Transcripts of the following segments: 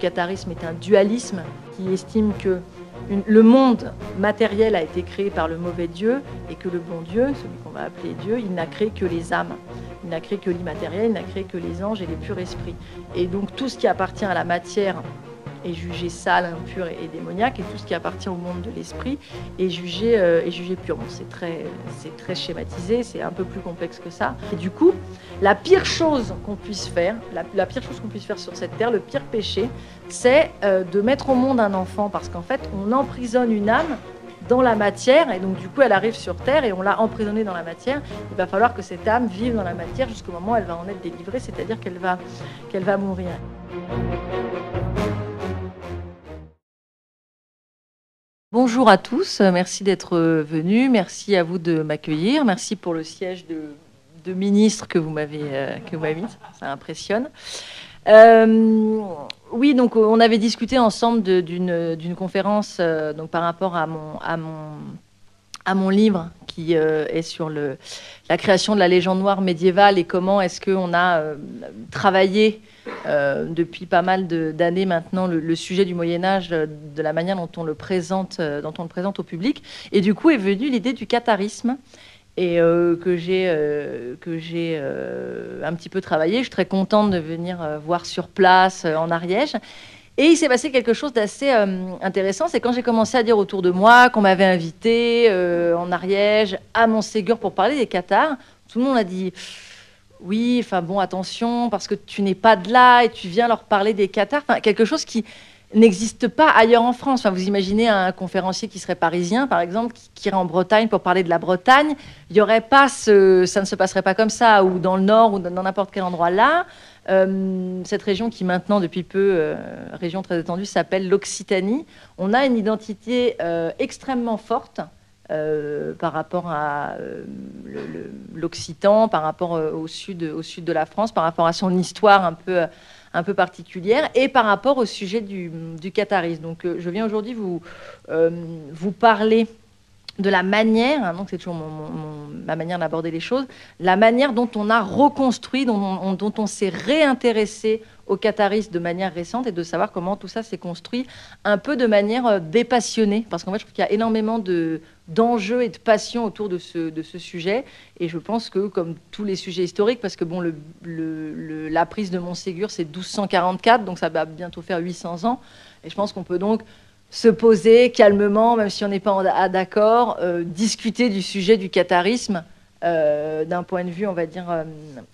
catharisme est un dualisme qui estime que le monde matériel a été créé par le mauvais Dieu et que le bon Dieu, celui qu'on va appeler Dieu, il n'a créé que les âmes. Il n'a créé que l'immatériel, il n'a créé que les anges et les purs esprits. Et donc tout ce qui appartient à la matière est jugé sale, impur et, démoniaque, et tout ce qui appartient au monde de l'esprit est jugé, euh, jugé pur. c'est très, c'est très schématisé, c'est un peu plus complexe que ça. Et du coup, la pire chose qu'on puisse faire, la, pire chose qu'on puisse faire sur cette terre, le pire péché, c'est euh, de mettre au monde un enfant, parce qu'en fait, on emprisonne une âme dans la matière, et donc du coup elle arrive sur Terre et on l'a emprisonnée dans la matière, il va falloir que cette âme vive dans la matière jusqu'au moment où elle va en être délivrée, c'est-à-dire qu'elle va, qu'elle va mourir. Bonjour à tous, merci d'être venus, merci à vous de m'accueillir, merci pour le siège de, ministre que vous m'avez euh, que vous mis, ça impressionne. Euh, oui, donc on avait discuté ensemble d'une conférence euh, par rapport à mon livre qui est sur la création de la légende noire médiévale et comment est-ce qu'on a travaillé euh, depuis pas mal d'années maintenant le, sujet du Moyen Âge, euh, de la manière dont on le présente, euh, dont on le présente au public. Et du coup est venue l'idée du catharisme et que j'ai que j'ai un petit peu travaillé. Je suis très contente de venir voir sur place en Ariège. Et il s'est passé quelque chose d'assez intéressant, c'est quand j'ai commencé à dire autour de moi qu'on m'avait invité en Ariège à Montségur pour parler des cathares, tout le monde a dit oui, enfin bon, attention, parce que tu n'es pas de là et tu viens leur parler des Qatars. Enfin, quelque chose qui n'existe pas ailleurs en France. Enfin, vous imaginez un conférencier qui serait parisien, par exemple, qui, irait en Bretagne pour parler de la Bretagne. Il y aurait pas ce, ça ne se passerait pas comme ça, ou dans le Nord, ou dans n'importe quel endroit là. Euh, cette région qui maintenant, depuis peu, euh, région très étendue, s'appelle l'Occitanie. On a une identité euh, extrêmement forte euh, par rapport à euh, l'Occitan, par rapport euh, au, sud, au sud de la France, par rapport à son histoire un peu, un peu particulière, et par rapport au sujet du, du Donc je viens aujourd'hui vous, vous parler de la manière, hein, donc c'est toujours ma manière d'aborder les choses, la manière dont on a reconstruit, dont on, s'est réintéressé au catharisme de manière récente et de savoir comment tout ça s'est construit un peu de manière dépassionnée. Parce qu'en fait, je trouve qu'il y a énormément de, d'enjeux et de passion autour de ce, sujet. Et je pense que, comme tous les sujets historiques, parce que bon, la prise de Montségur, c'est 1244, donc ça va bientôt faire 800 ans. Et je pense qu'on peut donc se poser calmement, même si on n'est pas d'accord, euh, discuter du sujet du catharisme euh, d'un point de vue, on va dire, euh,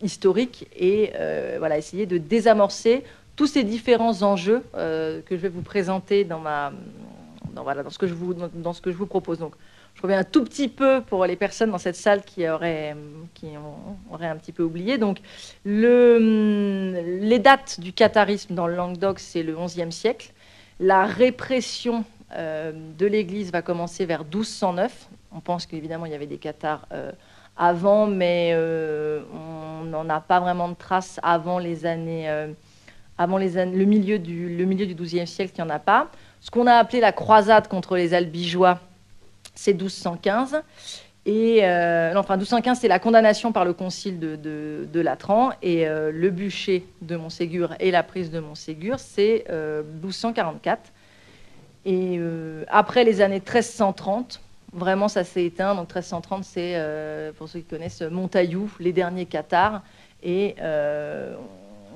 historique, et voilà, essayer de désamorcer tous ces différents enjeux que je vais vous présenter dans ma voilà, dans ce que je vous dans ce que je vous propose. Donc, je reviens un tout petit peu pour les personnes dans cette salle qui auraient, qui auraient un petit peu oublié. Donc, le, les dates du catharisme dans le Languedoc, c'est le XIe siècle. La répression euh, de l'Église va commencer vers 1209. On pense qu'évidemment, il y avait des cathars euh, avant, mais euh, on n'en a pas vraiment de traces avant les années, avant les années, le milieu du, le milieu du XIIe siècle, il n'y en a pas. Ce qu'on a appelé la croisade contre les albigeois, c'est 1215. Et euh, enfin, 1215, c'est la condamnation par le concile de, de, Latran. Et euh, le bûcher de Montségur et la prise de Montségur, c'est 1244. Euh, et après les années 1330, vraiment, ça s'est éteint. Donc 1330, c'est, pour ceux qui connaissent, Montaillou, les derniers cathares. Et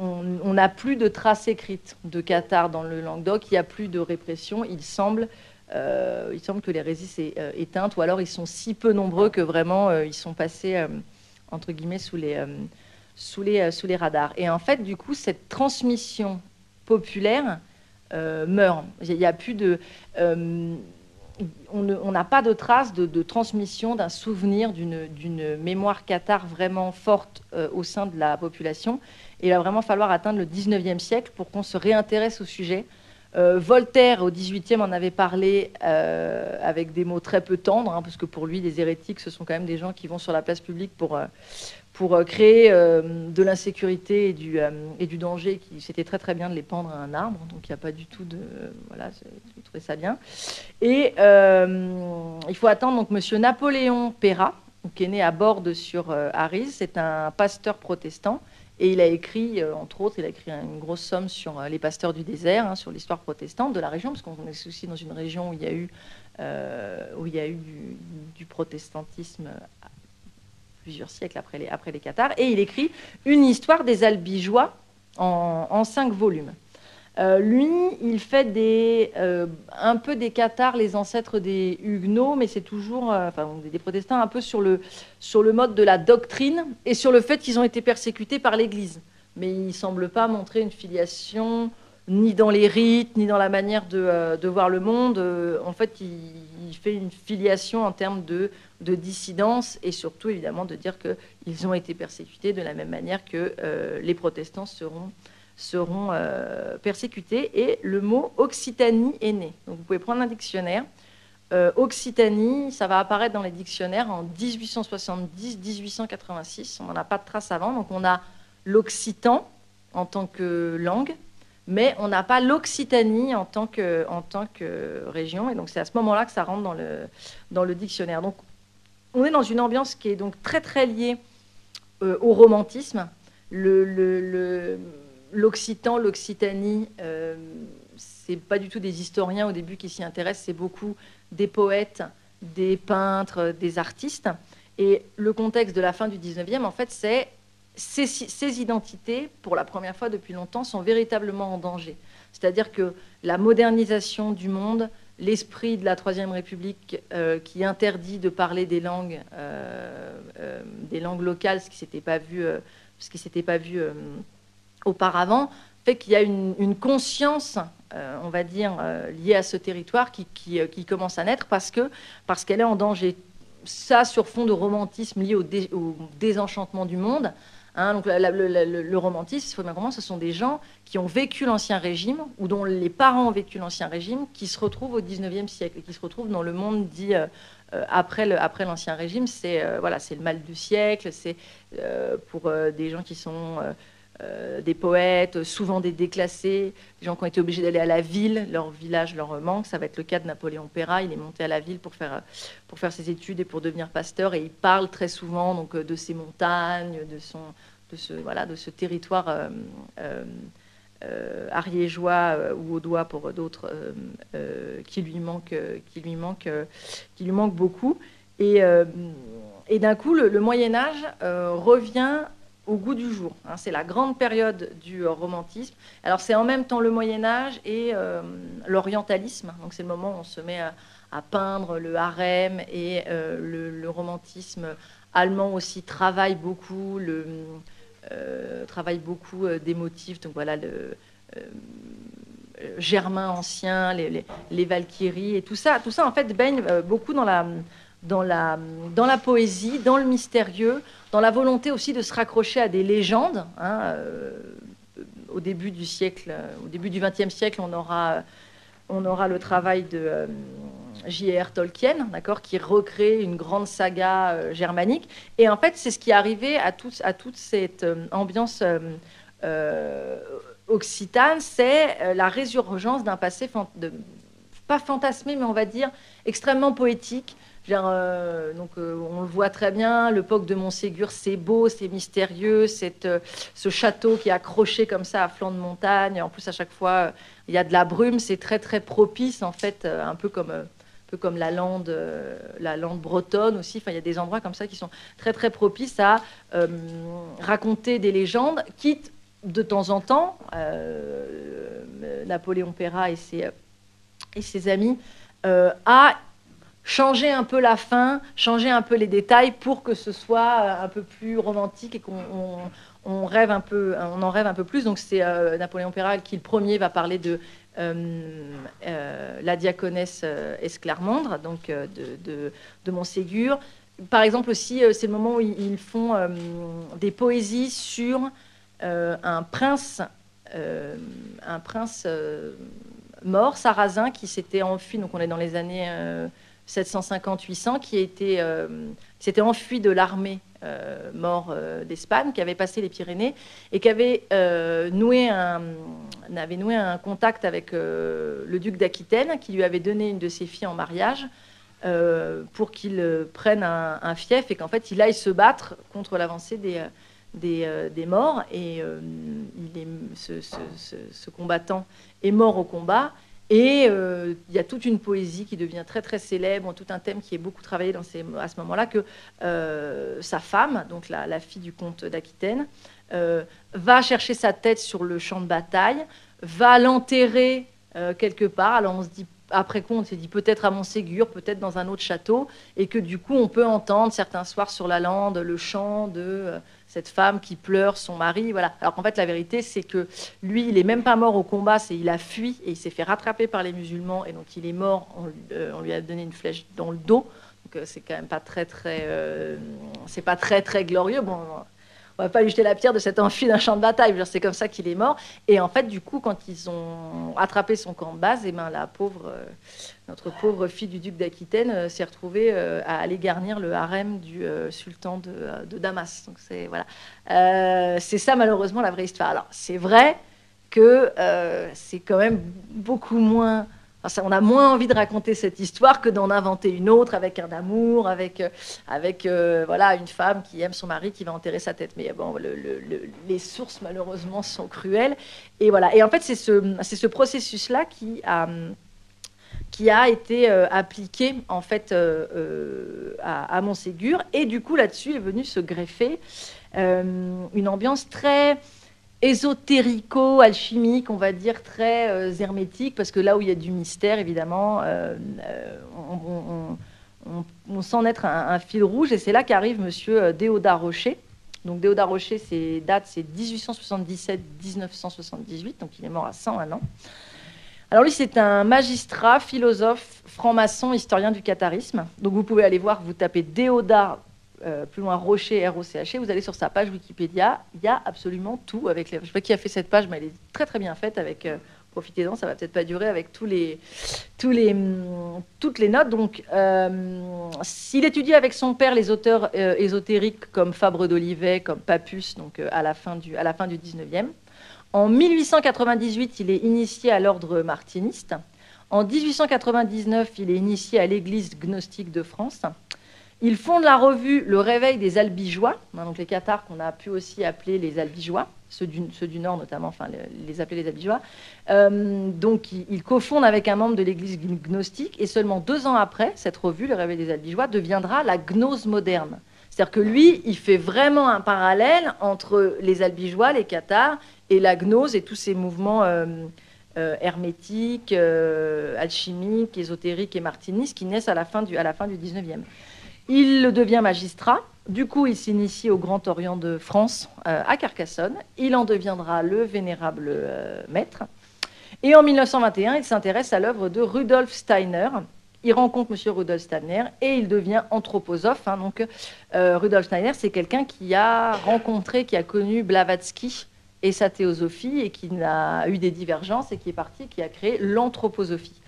on n'a plus de traces écrites de cathares dans le Languedoc. Il n'y a plus de répression. Il semble euh, il semble que les s'est euh, éteintes, ou alors ils sont si peu nombreux que vraiment euh, ils sont passés entre guillemets sous les, radars. Et en fait, du coup, cette transmission populaire meurt. Il n'y a plus de on n'a pas de trace de, transmission d'un souvenir, d'une mémoire cathare vraiment forte au sein de la population. Il va vraiment falloir atteindre le 19e siècle pour qu'on se réintéresse au sujet, euh, Voltaire, au XVIIIe, en avait parlé euh, avec des mots très peu tendres, hein, parce que pour lui, les hérétiques, ce sont quand même des gens qui vont sur la place publique pour, euh, pour créer de l'insécurité et du, et du danger. C'était très très bien de les pendre à un arbre, donc il n'y a pas du tout de... Voilà, je trouvais ça bien. Et il faut attendre donc Monsieur Napoléon Perra, qui est né à Borde sur Arise, c'est un pasteur protestant, Et il a écrit, entre autres, il a écrit une grosse somme sur les pasteurs du désert, hein, sur l'histoire protestante de la région, parce qu'on est aussi dans une région où il y a eu, où il y a eu du, protestantisme plusieurs siècles après les, après. Et il écrit une histoire des Albigeois en cinq volumes. Euh, lui, il fait euh, un peu des cathares, les ancêtres des huguenots, mais c'est toujours euh, des protestants un peu sur le, mode de la doctrine et sur le fait qu'ils ont été persécutés par l'Église. Mais il ne semble pas montrer une filiation ni dans les rites, ni dans la manière de, de voir le monde. en fait, il, fait une filiation en termes de, de, dissidence et surtout, évidemment, de dire qu'ils ont été persécutés de la même manière que les protestants seront seront euh, persécutés et le mot Occitanie est né. Donc vous pouvez prendre un dictionnaire. Euh, Occitanie, ça va apparaître dans les dictionnaires en 1870-1886. On n'en a pas de trace avant. Donc on a l'occitan en tant que langue, mais on n'a pas l'Occitanie en, tant que, en tant que région. Et donc c'est à ce moment-là que ça rentre dans le, dans le dictionnaire. Donc on est dans une ambiance qui est donc très très liée euh, au romantisme. le, le l'Occitan, l'Occitanie, euh, c'est pas du tout des historiens au début qui s'y intéressent, c'est beaucoup des poètes, des peintres, des artistes. Et le contexte de la fin du 19e, en fait, c'est ces, identités, pour la première fois depuis longtemps, sont véritablement en danger. C'est-à-dire que la modernisation du monde, l'esprit de la Troisième République euh, qui interdit de parler des langues, euh, des langues locales, ce qui s'était pas vu, ce qui s'était pas vu auparavant, fait qu'il y a une, conscience, euh, on va dire, euh, liée à ce territoire qui, euh, qui, commence à naître parce que parce qu'elle est en danger. Ça sur fond de romantisme lié au, désenchantement du monde. Hein, donc le, romantisme, il faut bien comprendre, ce sont des gens qui ont vécu l'ancien régime ou dont les parents ont vécu l'ancien régime, qui se retrouvent au 19e siècle et qui se retrouvent dans le monde dit après l'ancien régime. C'est voilà, c'est le mal du siècle. C'est pour des gens qui sont euh, des poètes, souvent des déclassés, des gens qui ont été obligés d'aller à la ville, leur village leur manque. Ça va être le cas de Napoléon Pera. Il est monté à la ville pour faire, pour faire ses études et pour devenir pasteur. Et il parle très souvent donc, de ses montagnes, de, son, de, ce, voilà, de ce territoire euh, euh, ariégeois ou audois pour d'autres qui, lui manque, qui, lui manque, qui lui manque beaucoup. Et, et d'un coup, le, le Moyen Âge revient au goût du jour. Hein. c'est la grande période du euh, romantisme. Alors c'est en même temps le Moyen Âge et euh, l'orientalisme. Donc c'est le moment où on se met à, peindre le harem et euh, le, romantisme allemand aussi travaille beaucoup, le, travaille beaucoup des motifs. Donc voilà le germain ancien, les, les, Valkyries et tout ça. Tout ça en fait baigne beaucoup dans la dans la, poésie, dans le mystérieux, dans la volonté aussi de se raccrocher à des légendes. Hein, euh, au début du siècle, au début du XXe siècle, on aura, on aura le travail de euh, J.R. Tolkien, d'accord, qui recrée une grande saga euh, germanique. Et en fait, c'est ce qui est arrivé à, toute cette ambiance occitane, c'est la résurgence d'un passé pas fantasmé, mais on va dire extrêmement poétique, euh, donc, euh, on le voit très bien, le POC de Montségur, c'est beau, c'est mystérieux, euh, ce château qui est accroché comme ça à flanc de montagne. En plus, à chaque fois, il y a de la brume, c'est très très propice en fait, un peu comme, un peu comme la lande, la lande bretonne aussi. Enfin, il y a des endroits comme ça qui sont très très propices à raconter des légendes, quitte de temps en temps Napoléon Perra et ses, et ses amis à changer un peu la fin, changer un peu les détails pour que ce soit euh, un peu plus romantique et qu'on rêve un peu, on en rêve un peu plus. Donc c'est euh, Napoléon Péral qui le premier va parler de euh, la diaconesse Esclarmandre, donc de, de, Montségur. Par exemple aussi, c'est le moment où ils font des poésies sur un prince, un prince mort, sarrasin, qui s'était enfui. Donc on est dans les années 750-800, qui euh, s'était enfui de l'armée euh, mort euh, d'Espagne, qui avait passé les Pyrénées et qui avait, noué un, noué un contact avec le duc d'Aquitaine, qui lui avait donné une de ses filles en mariage pour qu'il prenne un, fief et qu'en fait il aille se battre contre l'avancée des, des, des morts. Et il est, ce, ce, combattant est mort au combat. Et il y a toute une poésie qui devient très très célèbre, tout un thème qui est beaucoup travaillé dans ces, à ce moment-là, que sa femme, donc la, la fille du comte d'Aquitaine, va chercher sa tête sur le champ de bataille, va l'enterrer quelque part. Alors on se dit après coup, on s'est dit peut-être à Montségur, peut-être dans un autre château, et que du coup, on peut entendre certains soirs sur la lande le chant de euh, cette femme qui pleure son mari. Voilà. Alors qu'en fait, la vérité, c'est que lui, il n'est même pas mort au combat, c'est il a fui et il s'est fait rattraper par les musulmans, et donc il est mort. On, euh, lui a donné une flèche dans le dos. Donc euh, c'est quand même pas très très, c'est pas très très glorieux. Bon, on va pas lui jeter la pierre de s'être enfui d'un champ de bataille. C'est comme ça qu'il est mort. Et en fait, du coup, quand ils ont attrapé son camp de base, et eh ben, la pauvre, euh, notre pauvre fille du duc d'Aquitaine euh, s'est retrouvée euh, à aller garnir le harem du sultan de, Damas. Donc c'est voilà, c'est ça malheureusement la vraie histoire. Alors c'est vrai que c'est quand même beaucoup moins on a moins envie de raconter cette histoire que d'en inventer une autre avec un amour, avec, euh, avec euh, voilà, une femme qui aime son mari, qui va enterrer sa tête. Mais bon, les sources, malheureusement, sont cruelles. Et, voilà. et en fait, c'est ce, ce processus-là qui a, qui a été euh, appliqué en fait, à, à, Montségur. Et du coup, là-dessus est venu se greffer une ambiance très ésotérico-alchimique, on va dire, très euh, hermétique, parce que là où il y a du mystère, évidemment, euh, euh, on, sent naître un, fil rouge, et c'est là qu'arrive Monsieur Déodat Rocher. Donc Déodat Rocher, ses dates, c'est 1877-1978, donc il est mort à 101 ans. Alors lui, c'est un magistrat, philosophe, franc-maçon, historien du catharisme. Donc vous pouvez aller voir, vous tapez Déodat euh, plus loin Rocher, R-O-C-H-E, vous allez sur sa page Wikipédia, il y a absolument tout. Avec. Je ne sais pas qui a fait cette page, mais elle est très très bien faite. Avec, euh, profitez-en, ça va peut-être pas durer avec tous les, tous les, hum, toutes les notes. Donc, euh, s'il étudie avec son père les auteurs ésotériques comme Fabre d'Olivet, comme Papus, donc à la fin du, à la fin du 19e. En 1898, il est initié à l'ordre martiniste. En 1899, il est initié à l'Église gnostique de France. Ils fondent la revue Le Réveil des Albigeois, hein, donc les Cathares qu'on a pu aussi appeler les Albigeois, ceux du, Nord notamment, enfin les, appeler les Albigeois. Euh, donc ils, cofondent avec un membre de l'Église gnostique, et seulement deux ans après, cette revue, Le Réveil des Albigeois, deviendra la gnose moderne. C'est-à-dire que lui, il fait vraiment un parallèle entre les Albigeois, les Cathares, et la gnose et tous ces mouvements euh, euh, hermétiques, alchimiques, ésotériques et martinistes qui naissent à la fin du, à la fin du 19e. Il devient magistrat. Du coup, il s'initie au Grand Orient de France euh, à Carcassonne. Il en deviendra le vénérable euh, maître. Et en 1921, il s'intéresse à l'œuvre de Rudolf Steiner. Il rencontre M. Rudolf Steiner et il devient anthroposophe. Hein. donc, euh, Rudolf Steiner, c'est quelqu'un qui a rencontré, qui a connu Blavatsky et sa théosophie et qui a eu des divergences et qui est parti, qui a créé l'anthroposophie.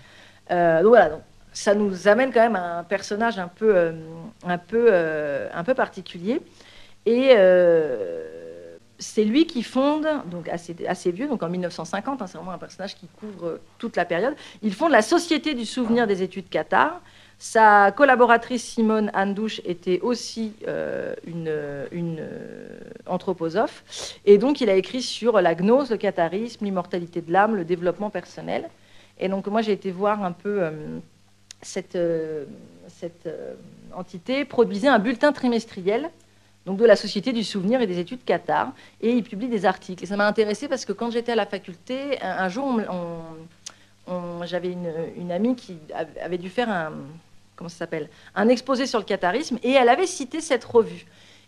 voilà, ça nous amène quand même à un personnage un peu, euh, un peu, euh, un peu particulier. Et euh, c'est lui qui fonde, donc assez, assez vieux, donc en 1950, hein, c'est vraiment un personnage qui couvre toute la période. Il fonde la Société du souvenir des études Qatar. Sa collaboratrice Simone Andouche était aussi une, anthroposophe. Et donc, il a écrit sur la gnose, le catharisme, l'immortalité de l'âme, le développement personnel. Et donc, moi, j'ai été voir un peu cette euh, entité produisait un bulletin trimestriel donc de la Société du Souvenir et des Études Qatar, et il publie des articles. Et ça m'a intéressé parce que quand j'étais à la faculté, un, jour, j'avais une, amie qui avait dû faire un, comment ça un exposé sur le qatarisme, et elle avait cité cette revue.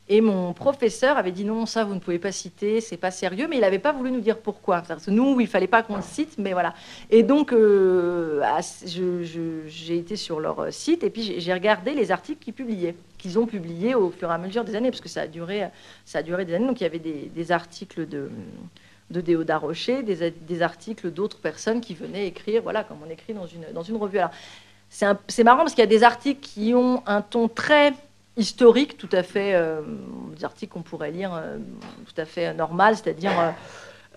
Et mon professeur avait dit non, ça vous ne pouvez pas citer, c'est pas sérieux, mais il n'avait pas voulu nous dire pourquoi. Nous, il fallait pas qu'on le cite, mais voilà. Et donc, euh, j'ai été sur leur site et puis j'ai regardé les articles qu'ils publiaient, qu'ils ont publiés au fur et à mesure des années, parce que ça a duré, des années. Donc il y avait des, articles de de des, articles d'autres personnes qui venaient écrire, voilà, comme on écrit dans une, dans une revue. Alors, c'est marrant parce qu'il y a des articles qui ont un ton très historique, tout à fait, euh, des articles qu'on pourrait lire euh, tout à fait normal, c'est-à-dire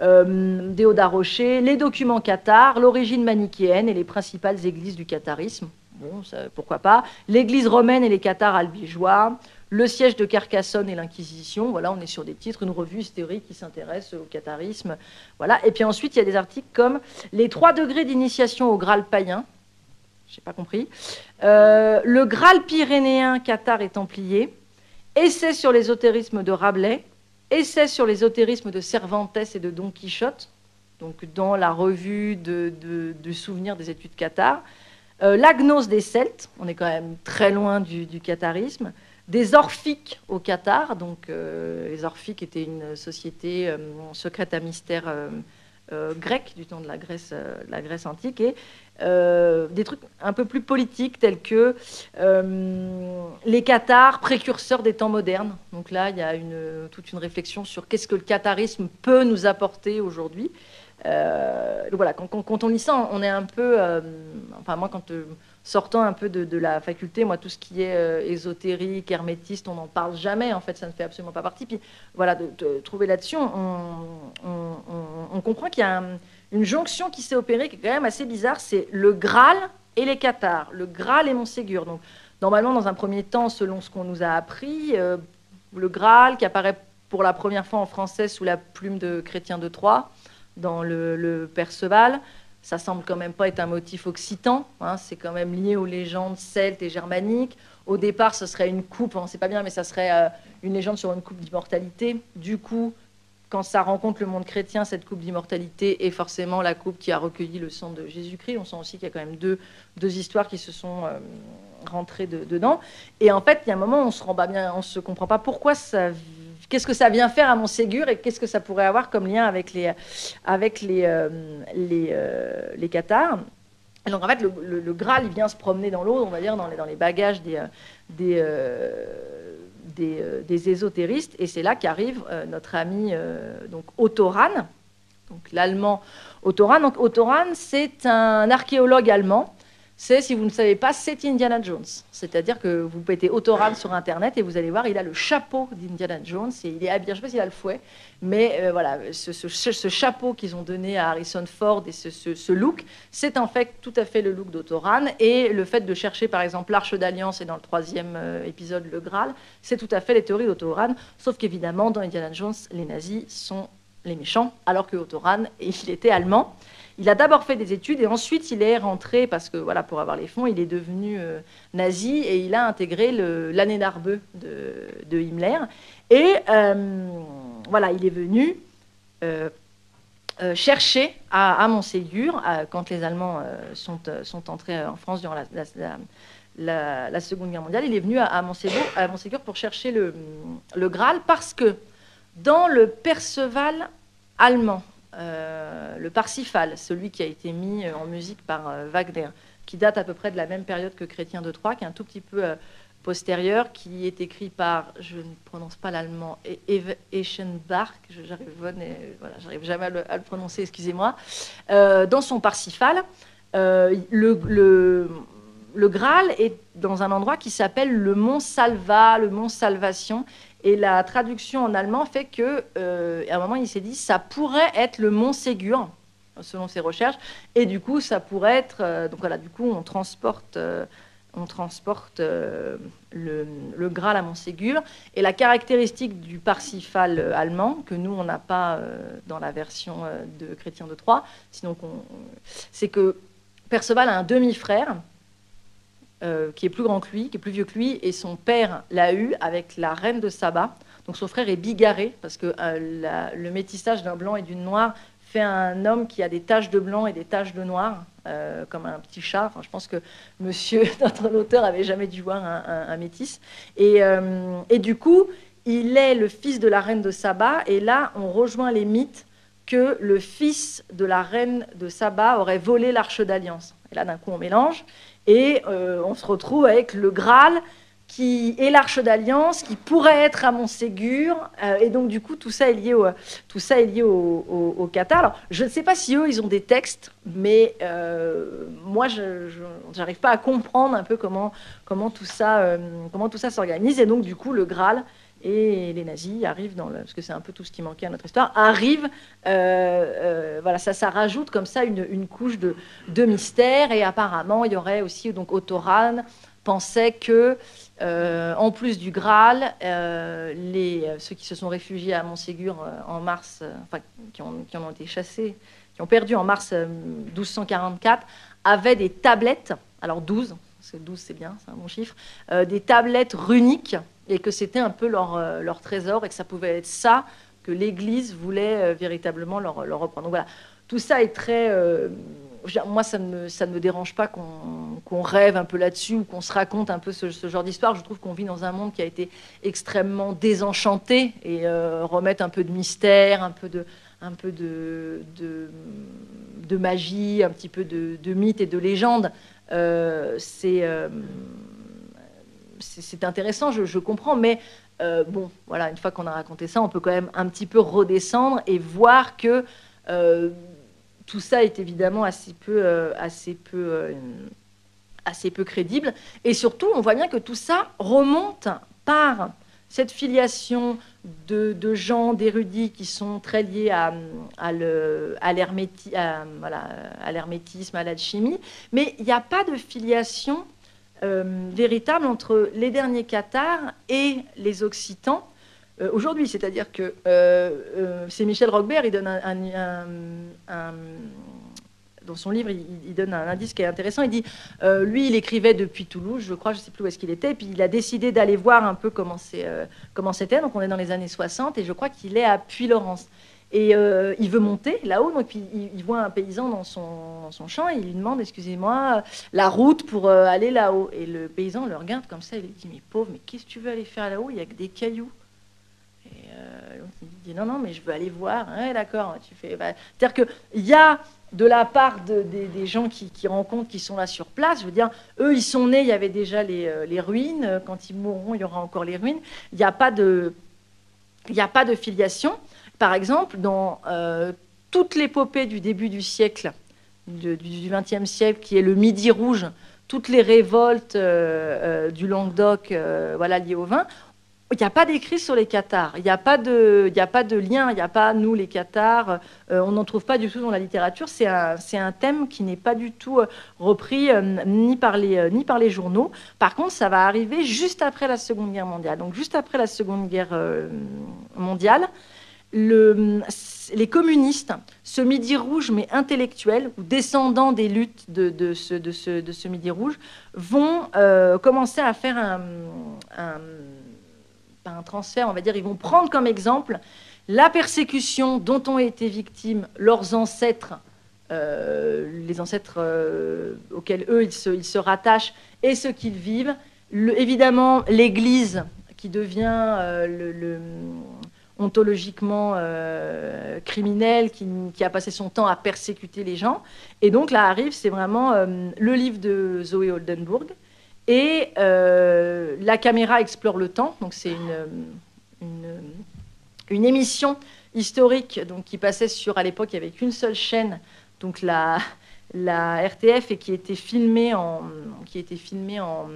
euh, Déodat Rocher, les documents Qatar, l'origine manichéenne et les principales églises du qatarisme. Bon, pourquoi pas. L'église romaine et les Qatars albigeois, le siège de Carcassonne et l'Inquisition. Voilà, on est sur des titres, une revue historique qui s'intéresse au catharisme. Voilà. Et puis ensuite, il y a des articles comme Les trois degrés d'initiation au Graal païen. J'ai pas compris. Euh, le Graal pyrénéen, Cathare et Templier. Essai sur l'ésotérisme de Rabelais. Essai sur l'ésotérisme de Cervantes et de Don Quichotte. Donc dans la revue de, souvenirs des études Cathare. Euh, la gnose des Celtes, on est quand même très loin du, du catharisme des Orphiques au Qatar. Donc, euh, les Orphiques étaient une société euh, secrète à mystère euh, grec du temps de la Grèce, la Grèce antique, et des trucs un peu plus politiques tels que les Qatars, précurseurs des temps modernes. Donc là, il y a toute une réflexion sur qu'est-ce que le qatarisme peut nous apporter aujourd'hui. voilà, quand, on lit ça, on est un peu, enfin moi quand sortant un peu de, la faculté, moi, tout ce qui est euh, ésotérique, hermétiste, on n'en parle jamais. En fait, ça ne fait absolument pas partie. Puis voilà, de, trouver là-dessus, on, comprend qu'il y a une jonction qui s'est opérée qui est quand même assez bizarre. C'est le Graal et les Cathares. Le Graal et Montségur. Donc, normalement, dans un premier temps, selon ce qu'on nous a appris, euh, le Graal qui apparaît pour la première fois en français sous la plume de Chrétien de Troyes dans le, Perceval ça semble quand même pas être un motif occitan. Hein, c'est quand même lié aux légendes celtes et germaniques. Au départ, ce serait une coupe, on ne sait pas bien, mais ça serait euh, une légende sur une coupe d'immortalité. Du coup, quand ça rencontre le monde chrétien, cette coupe d'immortalité est forcément la coupe qui a recueilli le sang de Jésus-Christ. On sent aussi qu'il y a quand même deux, deux histoires qui se sont euh, rentrées dedans. Et en fait, il y a un moment où on se se comprend pas pourquoi ça qu'est-ce que ça vient faire à Montségur et qu'est-ce que ça pourrait avoir comme lien avec les, avec les, euh, les, euh, les Cathares. Et donc en fait, le, Graal, il vient se promener dans l'eau, on va dire, dans les, dans les bagages des, euh, des, des, ésotéristes. Et c'est là qu'arrive notre ami donc Ottoran, donc l'allemand Ottoran. Donc Ottoran, c'est un archéologue allemand c'est, si vous ne savez pas, c'est Indiana Jones. C'est-à-dire que vous mettez Autoran sur Internet et vous allez voir, il a le chapeau d'Indiana Jones et il est habillé, je ne sais pas s'il a le fouet, mais euh, voilà, ce, chapeau qu'ils ont donné à Harrison Ford et ce, look, c'est en fait tout à fait le look d'Autoran. Et le fait de chercher, par exemple, l'Arche d'Alliance et dans le troisième euh, épisode, le Graal, c'est tout à fait les théories d'Autoran, sauf qu'évidemment, dans Indiana Jones, les nazis sont les méchants, alors que Autoran, il était allemand. Il a d'abord fait des études et ensuite il est rentré, parce que voilà, pour avoir les fonds, il est devenu euh, nazi et il a intégré l'année d'Arbeux de, Himmler. Et euh, voilà, il est venu euh, chercher à, à Montségur, quand les Allemands sont, sont, entrés en France durant la, Seconde Guerre mondiale, il est venu à, à, Montségur, pour chercher le, le Graal parce que dans le Perceval allemand, le Parsifal, celui qui a été mis euh, en musique par euh, Wagner, qui date à peu près de la même période que Chrétien de Troyes, qui est un tout petit peu postérieur, qui est écrit par, je ne prononce pas l'allemand, e-, Eschenbach, j'arrive jamais à le, prononcer, excusez-moi, dans son Parsifal, le, Graal est dans un endroit qui s'appelle le Mont Salva, le Mont Salvation, et la traduction en allemand fait que, euh, à un moment, il s'est dit, ça pourrait être le Mont Ségur, selon ses recherches, et du coup, ça pourrait être, euh, donc voilà, du coup, on transporte, euh, on transporte le, le, Graal à Montségur, et la caractéristique du Parsifal allemand, que nous, on n'a pas dans la version de Chrétien de Troyes, c'est que Perceval a un demi-frère, euh, qui est plus grand que lui, qui est plus vieux que lui, et son père l'a eu avec la reine de Saba. Donc son frère est bigarré, parce que euh, le métissage d'un blanc et d'une noire fait un homme qui a des taches de blanc et des taches de noir, euh, comme un petit chat. Enfin, je pense que monsieur, notre auteur, avait jamais dû voir un, métis. Et, et, du coup, il est le fils de la reine de Saba, et là, on rejoint les mythes que le fils de la reine de Saba aurait volé l'arche d'alliance. Et là, d'un coup, on mélange. Et euh, on se retrouve avec le Graal qui est l'arche d'alliance, qui pourrait être à Montségur. Euh, et donc, du coup, tout ça est lié au, tout ça est lié au, Qatar. Alors, je ne sais pas si eux, ils ont des textes, mais euh, moi, je n'arrive pas à comprendre un peu comment, comment tout ça, comment tout ça s'organise. Et donc, du coup, le Graal et les nazis arrivent dans le, parce que c'est un peu tout ce qui manquait à notre histoire, arrivent, euh, euh, voilà, ça, rajoute comme ça une, couche de, mystère, et apparemment il y aurait aussi donc Autoran, pensait que, en plus du Graal, ceux qui se sont réfugiés à Montségur en mars, enfin, qui, ont, en ont été chassés, qui ont perdu en mars 1244, avaient des tablettes, alors 12, parce que 12 c'est bien, c'est un bon chiffre, des tablettes runiques, et que c'était un peu leur, leur trésor, et que ça pouvait être ça que l'Église voulait véritablement leur, reprendre. Donc voilà, tout ça est très. Euh, moi, ça ne, me, dérange pas qu'on rêve un peu là-dessus ou qu'on se raconte un peu ce, genre d'histoire. Je trouve qu'on vit dans un monde qui a été extrêmement désenchanté et euh, remettre un peu de mystère, un peu de, magie, un petit peu de, de mythe et de légende. Euh, c'est c'est intéressant, je, comprends, mais bon, voilà, une fois qu'on a raconté ça, on peut quand même un petit peu redescendre et voir que tout ça est évidemment assez peu, euh, assez peu, euh, assez peu crédible. Et surtout, on voit bien que tout ça remonte par cette filiation de, gens, d'érudits qui sont très liés à, l'hermétisme, à, à l'alchimie, mais il n'y a pas de filiation euh, véritable entre les derniers cathares et les occitans. Euh, aujourd'hui. C'est-à-dire que euh, c'est Michel Roquebert, il donne un, dans son livre, il, donne un indice qui est intéressant. Il dit, lui, il écrivait depuis Toulouse, je crois, je ne sais plus où est-ce qu'il était, puis il a décidé d'aller voir un peu comment c'était. donc on est dans les années 60, et je crois qu'il est à Puy-Laurence. Et il veut monter là-haut, donc il, voit un paysan dans son, son, champ et il lui demande, excusez-moi, la route pour aller là-haut. Et le paysan le regarde comme ça, il lui dit, mais pauvre, mais qu'est-ce que tu veux aller faire là-haut? Il y a que des cailloux. Euh, il dit non, non, mais je veux aller voir. d'accord, tu fais. Bah, c'est-à-dire qu'il y a de la part des gens qui, rencontrent, qui sont là sur place, je veux dire, eux, ils sont nés, il y avait déjà les, euh, ruines. Quand ils mourront, il y aura encore les ruines. Il n'y a n'y a pas de filiation. Par exemple, dans euh, toute l'épopée du début du siècle, du XXe siècle, qui est le Midi Rouge, toutes les révoltes du Languedoc, liées au vin, il n'y a pas d'écrit sur les cathares, il n'y a, pas de, lien, il n'y a pas nous les cathares, euh, on n'en trouve pas du tout dans la littérature, c'est un, thème qui n'est pas du tout euh, repris euh, ni, par les, ni par les journaux. Par contre, ça va arriver juste après la Seconde Guerre mondiale. Donc juste après la Seconde Guerre mondiale, le, les communistes, ce Midi rouge mais intellectuel, ou descendants des luttes de, ce, Midi rouge, vont commencer à faire un, transfert, on va dire, ils vont prendre comme exemple la persécution dont ont été victimes leurs ancêtres, euh, les ancêtres euh, auxquels eux ils se, rattachent et ce qu'ils vivent. évidemment, l'Église qui devient euh, le, ontologiquement criminel, qui, a passé son temps à persécuter les gens. Et donc là arrive, c'est vraiment le livre de Zoé Oldenburg, et euh, la caméra explore le temps, donc c'est une, une, émission historique donc, qui passait sur, à l'époque, avait qu'une seule chaîne, donc la, la RTF, et qui était filmée en... Qui était filmée en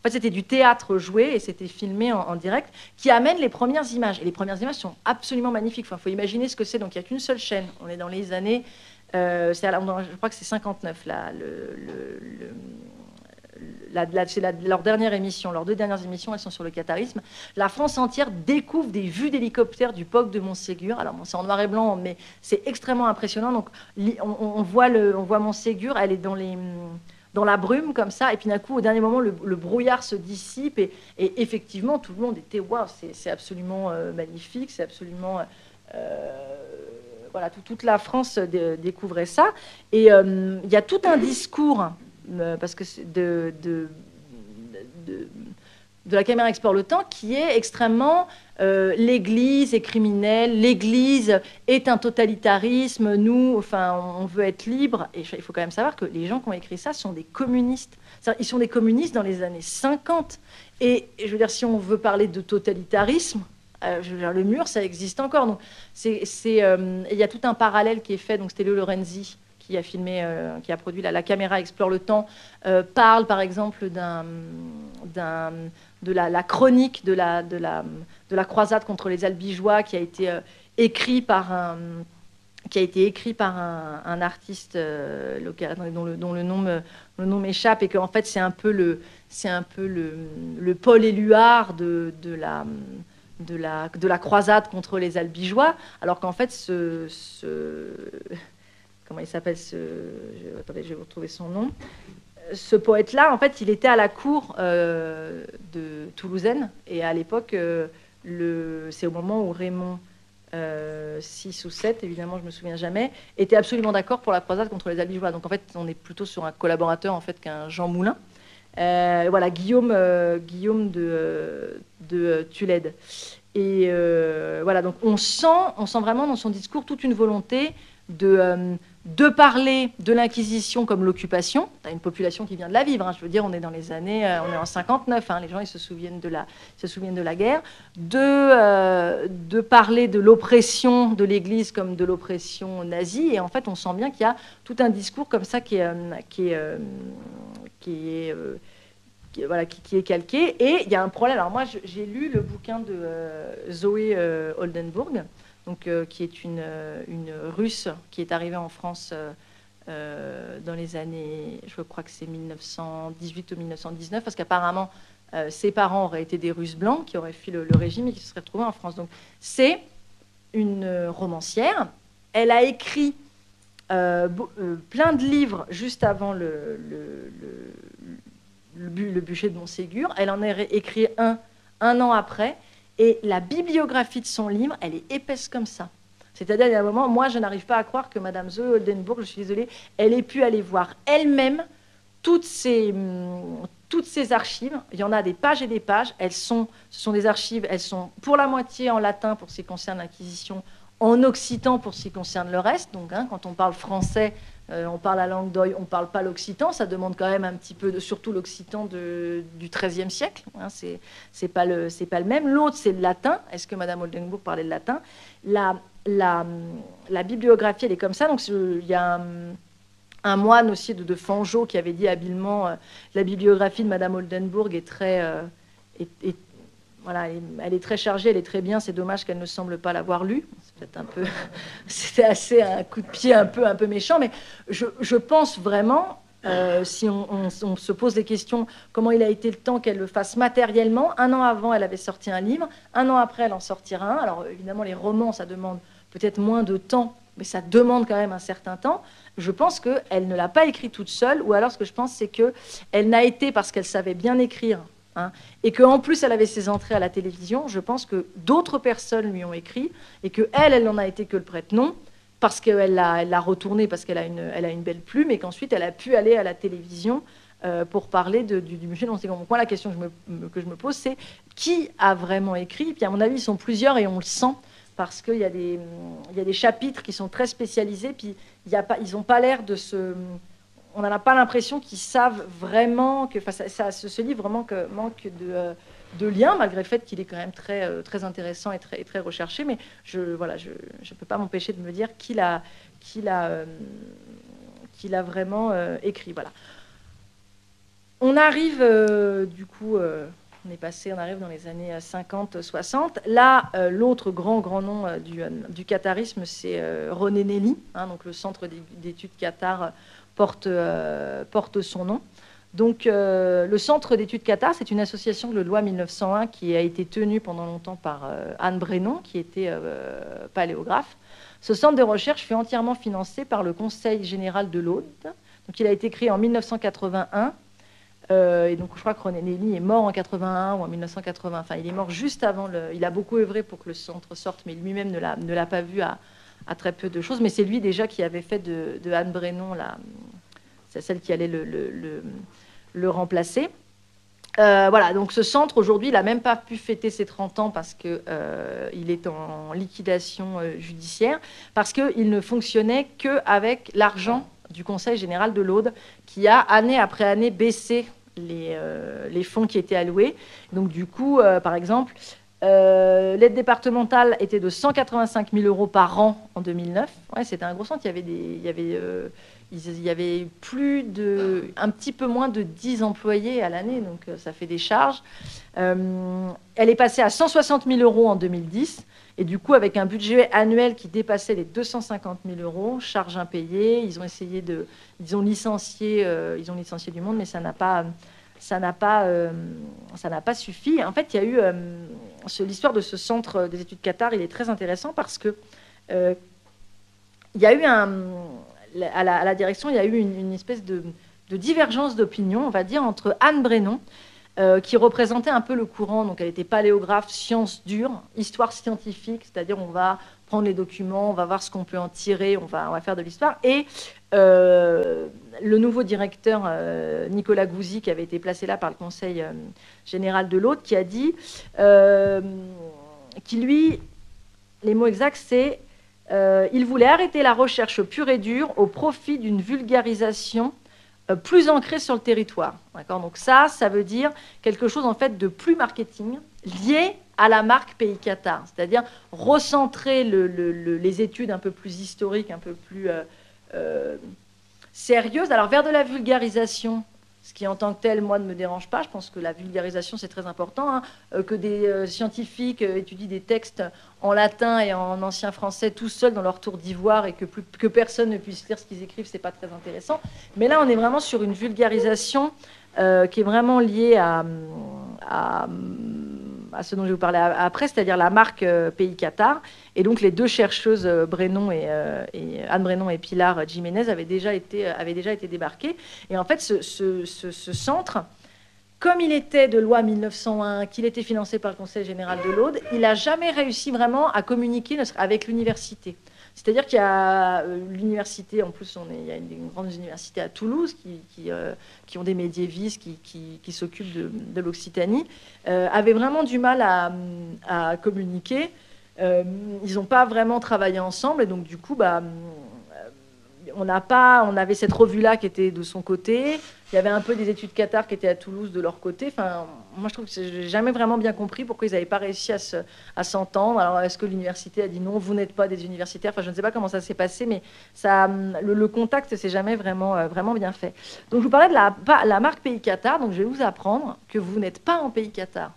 en fait, c'était du théâtre joué et c'était filmé en, direct, qui amène les premières images. Et les premières images sont absolument magnifiques. Il faut imaginer ce que c'est. Donc, il n'y a qu'une seule chaîne. On est dans les années. Euh, je crois que c'est 59, là, c'est leur dernière émission, leurs deux dernières émissions, elles sont sur le catharisme. La France entière découvre des vues d'hélicoptères du POC de Montségur. Alors, c'est en noir et blanc, mais c'est extrêmement impressionnant. Donc, on, voit le, on voit Montségur, elle est dans les dans la brume comme ça, et puis d'un coup, au dernier moment, le, brouillard se dissipe, et, effectivement, tout le monde était waouh, c'est absolument euh, magnifique, c'est absolument euh, voilà, toute la France découvrait ça, et euh, il y a tout un discours euh, parce que de, de, de, de, la caméra explore le temps, qui est extrêmement euh, l'Église est criminelle, l'Église est un totalitarisme, nous, enfin, on veut être libre. Et il faut quand même savoir que les gens qui ont écrit ça sont des communistes. Ils sont des communistes dans les années 50. Et je veux dire, si on veut parler de totalitarisme, euh, je veux dire, le mur, ça existe encore. Donc, c'est, il y a tout un parallèle qui est fait. Donc, c'était Lorenzi qui a filmé, euh, qui a produit la, caméra explore le temps, euh, parle par exemple d'un, de la, chronique de la, de, la, de la croisade contre les albigeois qui a été euh, écrit par un qui a été écrit par un, artiste local dont le, nom le nom m'échappe et qu'en fait c'est un peu le c'est un peu le, le Paul Éluard de, de la de la, de la croisade contre les albigeois, alors qu'en fait, ce, comment il s'appelle ce, attendez, je vais vous retrouver son nom. Ce poète-là, en fait, il était à la cour euh, de Toulousaine, et à l'époque, euh, c'est au moment où Raymond euh, 6 ou 7, évidemment, je me souviens jamais, était absolument d'accord pour la croisade contre les albigeois. Donc en fait, on est plutôt sur un collaborateur en fait qu'un Jean Moulin. Euh, voilà, Guillaume, euh, Guillaume de, de Tulède. Et voilà, donc on sent, on sent vraiment dans son discours toute une volonté de, de parler de l'Inquisition comme l'occupation. Tu une population qui vient de la vivre. Hein. je veux dire, on est dans les années, euh, on est en 59. Hein. les gens ils se souviennent de la, se souviennent de la guerre. De, euh, de parler de l'oppression de l'Église comme de l'oppression nazie. Et en fait, on sent bien qu'il y a tout un discours comme ça qui est, euh, qui est voilà, qui, est calqué. Et il y a un problème. Alors moi, j'ai lu le bouquin de Zoé Oldenburg, euh, qui est une, euh, une, Russe qui est arrivée en France euh, dans les années, je crois que c'est 1918 ou 1919, parce qu'apparemment, ses parents auraient été des Russes blancs qui auraient fui le, régime et qui se seraient retrouvés en France. Donc, c'est une romancière. Elle a écrit plein de livres juste avant le, le bûcher de Montségur. Elle en a écrit un un an après. Et la bibliographie de son livre, elle est épaisse comme ça. C'est-à-dire, il y a un moment, moi, je n'arrive pas à croire que Madame Zoe Oldenburg, je suis désolée, elle ait pu aller voir elle-même toutes ces, hum, toutes ces archives. Il y en a des pages et des pages. Elles sont, ce sont des archives, elles sont pour la moitié en latin pour ce qui concerne l'Inquisition, en occitan pour ce qui concerne le reste. Donc, hein, quand on parle français, euh, on parle la langue d'oeil, on ne parle pas l'occitan. Ça demande quand même un petit peu, de, surtout l'occitan du XIIIe siècle. Hein, c'est pas le même. L'autre c'est le latin. Est-ce que Madame Oldenburg parlait le latin? La, la, la, bibliographie elle est comme ça. Donc il y a un, moine aussi de, de Fangeau qui avait dit habilement euh, la bibliographie de Madame Oldenburg est très euh, voilà, elle est très chargée, elle est très bien. C'est dommage qu'elle ne semble pas l'avoir lu. C'est un peu, c'était assez un coup de pied un peu, un peu méchant, mais je, pense vraiment, euh, si on, se pose des questions, comment il a été le temps qu'elle le fasse matériellement. Un an avant, elle avait sorti un livre. Un an après, elle en sortira un. Alors évidemment, les romans, ça demande peut-être moins de temps, mais ça demande quand même un certain temps. Je pense qu'elle ne l'a pas écrit toute seule, ou alors ce que je pense, c'est qu'elle n'a été, parce qu'elle savait bien écrire, Hein, et qu'en plus elle avait ses entrées à la télévision, je pense que d'autres personnes lui ont écrit et que elle, n'en a été que le prête-nom parce qu'elle l'a, elle retourné parce qu'elle a une, a une belle plume et qu'ensuite elle a pu aller à la télévision euh, pour parler du, du musée Donc moi la question que je me, pose c'est qui a vraiment écrit? Puis à mon avis ils sont plusieurs et on le sent parce qu'il y, y a des chapitres qui sont très spécialisés puis y a pas, ils n'ont pas l'air de se on n'a pas l'impression qu'ils savent vraiment que ça, ce livre manque, de, euh, de lien, malgré le fait qu'il est quand même très, euh, intéressant et très, recherché. Mais je ne peux pas m'empêcher de me dire qu'il a, qu'il a, euh, vraiment écrit. On arrive, du coup, on est passé, on arrive dans les années 50-60. Là, l'autre grand, grand nom du, du c'est René Nelly, hein, donc le centre d'études Qatar porte, euh, porte son nom. Donc, euh, le Centre d'études Qatar, c'est une association de loi 1901 qui a été tenue pendant longtemps par euh, Anne Brennon, qui était paléographe. Ce centre de recherche fut entièrement financé par le Conseil général de l'Aude. Donc, il a été créé en 1981. et donc, je crois que René Nelly est mort en 81 ou en 1980. Enfin, il est mort juste avant. Il a beaucoup œuvré pour que le centre sorte, mais lui-même ne l'a pas vu à, à très peu de choses. Mais c'est lui déjà qui avait fait de, Anne Brennon, c'est celle qui allait le, remplacer. Euh, voilà, donc ce centre aujourd'hui, il n'a même pas pu fêter ses 30 ans parce qu'il euh, est en liquidation euh, judiciaire, parce qu'il ne fonctionnait qu'avec l'argent du Conseil général de l'Aude, qui a année après année baissé les, les, fonds qui étaient alloués. Donc du coup, par exemple, euh, l'aide départementale était de 185 000 euros par an en 2009. Ouais, c'était un gros centre. Euh, il y avait plus de, un petit peu moins de 10 employés à l'année, donc ça fait des charges. elle est passée à 160 000 euros en 2010. Et du coup, avec un budget annuel qui dépassait les 250 000 euros, charges impayées, ils ont essayé de, ils ont licencié, ils ont licencié du monde, mais ça n'a pas, ça n'a pas, euh, ça n'a pas suffi. En fait, il y a eu euh, l'histoire de ce centre des études Qatar. Il est très intéressant parce que euh, il y a eu un, à la, direction, il y a eu une, espèce de, divergence d'opinion, on va dire, entre Anne Brennon, qui représentait un peu le courant. Donc, elle était paléographe, sciences dures, histoire scientifique, c'est-à-dire on va prendre les documents, on va voir ce qu'on peut en tirer, on va, faire de l'histoire. Et euh, le nouveau directeur euh, Nicolas Gouzy, qui avait été placé là par le Conseil euh, général de l'autre, qui a dit, qui lui, les mots exacts, c'est il voulait arrêter la recherche pure et dure au profit d'une vulgarisation plus ancrée sur le territoire. Donc ça, ça veut dire quelque chose en fait de plus marketing, lié à la marque Pays Qatar, c'est-à-dire recentrer les études un peu plus historiques, un peu plus euh, sérieuse. Alors vers de la vulgarisation, ce qui en tant que tel, moi, ne me dérange pas. Je pense que la vulgarisation, c'est très important. Hein. Euh, que des euh, scientifiques étudient des textes en latin et en ancien français tout seuls dans leur tour d'ivoire et que, plus, que personne ne puisse lire ce qu'ils écrivent, c'est pas très intéressant. Mais là, on est vraiment sur une vulgarisation qui est vraiment liée à à ce dont je vais vous parler après, c'est-à-dire la marque euh, Pays Qatar. Et donc les deux chercheuses, euh, euh, et, Anne Brennon et Pilar Jiménez, avaient déjà été, avaient déjà été débarquées. Et en fait, ce, centre, comme il était de loi 1901, qu'il était financé par le Conseil général de l'Aude, il n'a jamais réussi vraiment à communiquer avec l'université. C'est-à-dire qu'il y a euh, l'université, en plus, on il y a une, grande université à Toulouse qui, qui, euh, ont des médiévistes qui, qui s'occupent de, l'Occitanie, euh, avait vraiment du mal à, communiquer. ils n'ont pas vraiment travaillé ensemble et donc du coup, bah, on n'a pas, on avait cette revue-là qui était de son côté. Il y avait un peu des études Qatar qui étaient à Toulouse de leur côté. Enfin, moi, je trouve que j'ai jamais vraiment bien compris pourquoi ils n'avaient pas réussi à s'entendre. Alors, est-ce que l'université a dit non, vous n'êtes pas des universitaires? Enfin, je ne sais pas comment ça s'est passé, mais ça, le, contact s'est jamais vraiment, euh, vraiment bien fait. Donc, je vous parlais de la, la marque Pays Qatar. Donc, je vais vous apprendre que vous n'êtes pas en Pays Qatar.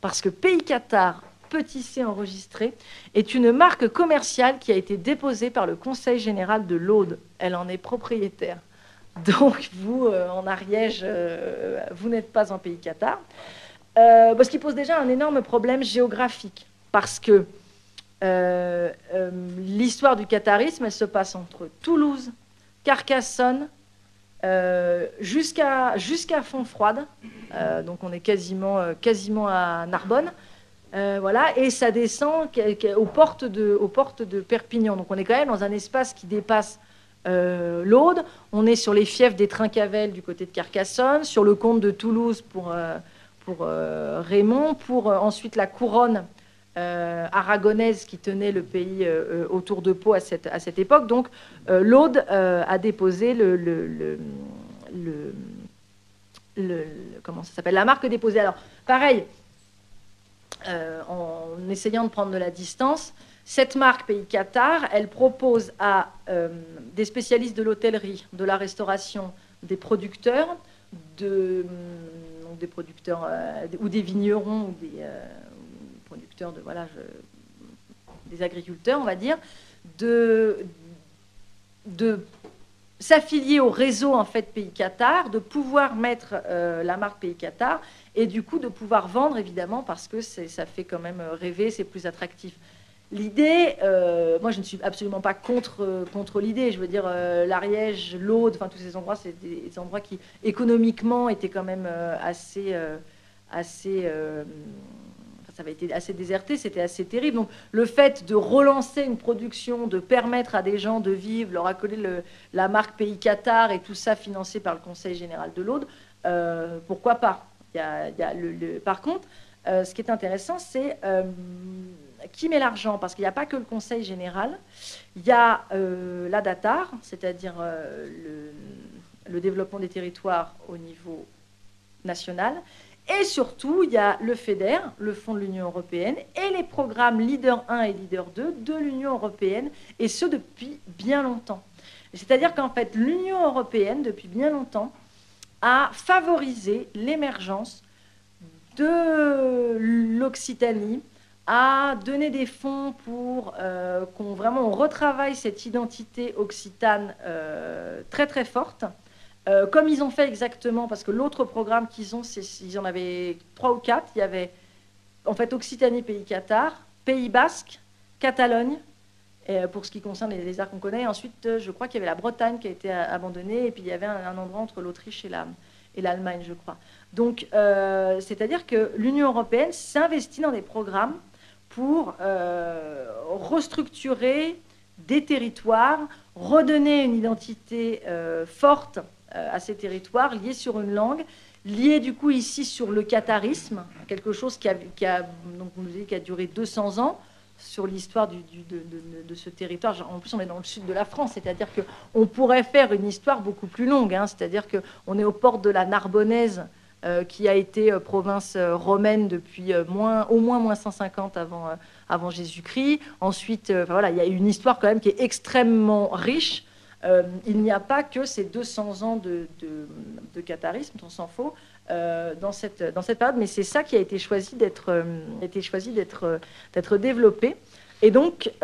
Parce que Pays Qatar, petit c enregistré, est une marque commerciale qui a été déposée par le Conseil général de l'Aude. Elle en est propriétaire. Donc, vous, euh, en Ariège, euh, vous n'êtes pas en pays Qatar. Euh, ce qui pose déjà un énorme problème géographique, parce que l'histoire du qatarisme, elle se passe entre Toulouse, Carcassonne, jusqu'à jusqu'à Fontfroide, donc on est quasiment, quasiment à Narbonne, voilà, et ça descend aux portes, de, aux portes de Perpignan. Donc on est quand même dans un espace qui dépasse euh, l'Aude. On est sur les fiefs des Trincavel du côté de Carcassonne, sur le comte de Toulouse pour, euh, euh, Raymond, pour ensuite la couronne aragonaise qui tenait le pays autour de Pau à cette, époque. Donc l'Aude a déposé le, ça s'appelle la marque déposée. Alors pareil, en essayant de prendre de la distance, cette marque Pays Qatar, elle propose à euh, des spécialistes de l'hôtellerie, de la restauration, des producteurs, mm, euh, ou des vignerons ou des euh, producteurs de voilà, des agriculteurs, on va dire, de, de s'affilier au réseau en fait Pays Qatar, de pouvoir mettre la marque Pays Qatar et du coup de pouvoir vendre évidemment parce que ça fait quand même rêver, c'est plus attractif. L'idée, euh, moi je ne suis absolument pas contre, contre l'idée. Je veux dire, euh, l'Ariège, l'Aude, enfin tous ces endroits, c'est des, endroits qui économiquement étaient quand même euh, assez, assez, ça avait été assez déserté, c'était assez terrible. Donc le fait de relancer une production, de permettre à des gens de vivre, leur accoler le, la marque Pays Qatar et tout ça financé par le Conseil général de l'Aude, pourquoi pas? Par contre, ce qui est intéressant, c'est qui met l'argent Parce qu'il n'y a pas que le Conseil général, il y a euh, la DATAR, c'est-à-dire euh, le, développement des territoires au niveau national, et surtout, il y a le FEDER, le Fonds de l'Union européenne, et les programmes Leader 1 et Leader 2 de l'Union européenne, et ce depuis bien longtemps. C'est-à-dire qu'en fait, l'Union européenne, depuis bien longtemps, a favorisé l'émergence de l'Occitanie, a donné des fonds pour euh, qu'on vraiment retravaille cette identité occitane euh, très très forte. Euh, comme ils ont fait exactement, parce que l'autre programme qu'ils ont, ils en avaient trois ou quatre. Il y avait en fait Occitanie, Pays Qatar, Pays Basque, Catalogne, pour ce qui concerne les, arts qu'on connaît. Ensuite, je crois qu'il y avait la Bretagne qui a été abandonnée, et puis il y avait un, endroit entre l'Autriche et l'Allemagne, je crois. Donc, c'est-à-dire que l'Union européenne s'investit dans des programmes pour euh, restructurer des territoires, redonner une identité euh, forte euh, à ces territoires, liés sur une langue, liés du coup ici sur le catharisme, quelque chose qui a, qui a, donc qui a duré 200 ans sur l'histoire de, de, ce territoire. En plus, on est dans le sud de la France, c'est-à-dire qu'on pourrait faire une histoire beaucoup plus longue, hein. c'est-à-dire qu'on est aux portes de la Narbonnaise, qui a été euh, province euh, romaine depuis au moins moins 150 avant, Jésus-Christ. Ensuite, voilà, il y a une histoire quand même qui est extrêmement riche. il n'y a pas que ces 200 ans de, de, catharisme, on s'en faut, dans, cette, période, mais c'est ça qui a été choisi d'être d'être développé. Et donc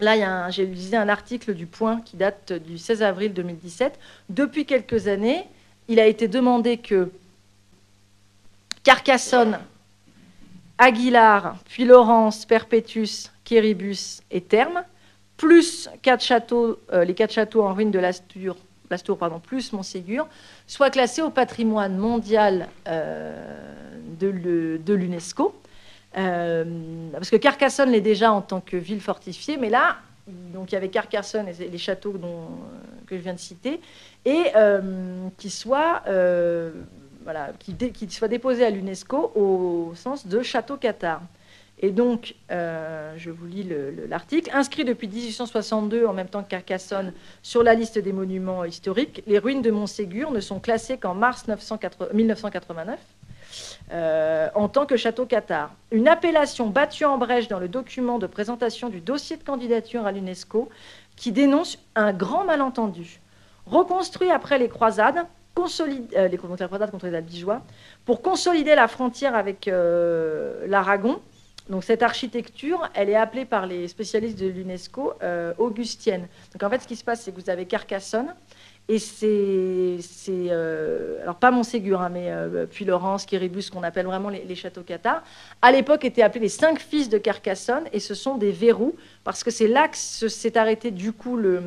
là, j'ai lisé un article du Point qui date du 16 avril 2017. Depuis quelques années, il a été demandé que Carcassonne, Aguilar, puis Laurence, Perpétus, Quéribus et Terme, plus euh, les quatre châteaux en ruine de Lastour, pardon, plus Montségur, soient classés au patrimoine mondial euh, de l'UNESCO. Euh, parce que Carcassonne l'est déjà en tant que ville fortifiée, mais là, donc il y avait Carcassonne et les châteaux que je viens de citer, et euh, qui soit euh, qui, soit déposé à l'UNESCO au sens de château Qatar. Et donc, euh, je vous lis l'article. Inscrit depuis 1862, en même temps que Carcassonne, sur la liste des monuments historiques, les ruines de Montségur ne sont classées qu'en mars 1989 en tant que château Qatar. Une appellation battue en brèche dans le document de présentation du dossier de candidature à l'UNESCO qui dénonce un grand malentendu reconstruit après les croisades, euh, les, croisades contre les Albigeois, pour consolider la frontière avec euh, l'Aragon. Donc cette architecture, elle est appelée par les spécialistes de l'UNESCO euh, augustienne. Donc en fait, ce qui se passe, c'est que vous avez Carcassonne, et c'est, alors pas Montségur, hein, mais puis Laurence, Quiribus, qu'on appelle vraiment les, châteaux cathares, à l'époque étaient appelés les cinq fils de Carcassonne, et ce sont des verrous, parce que c'est là que s'est arrêté du coup le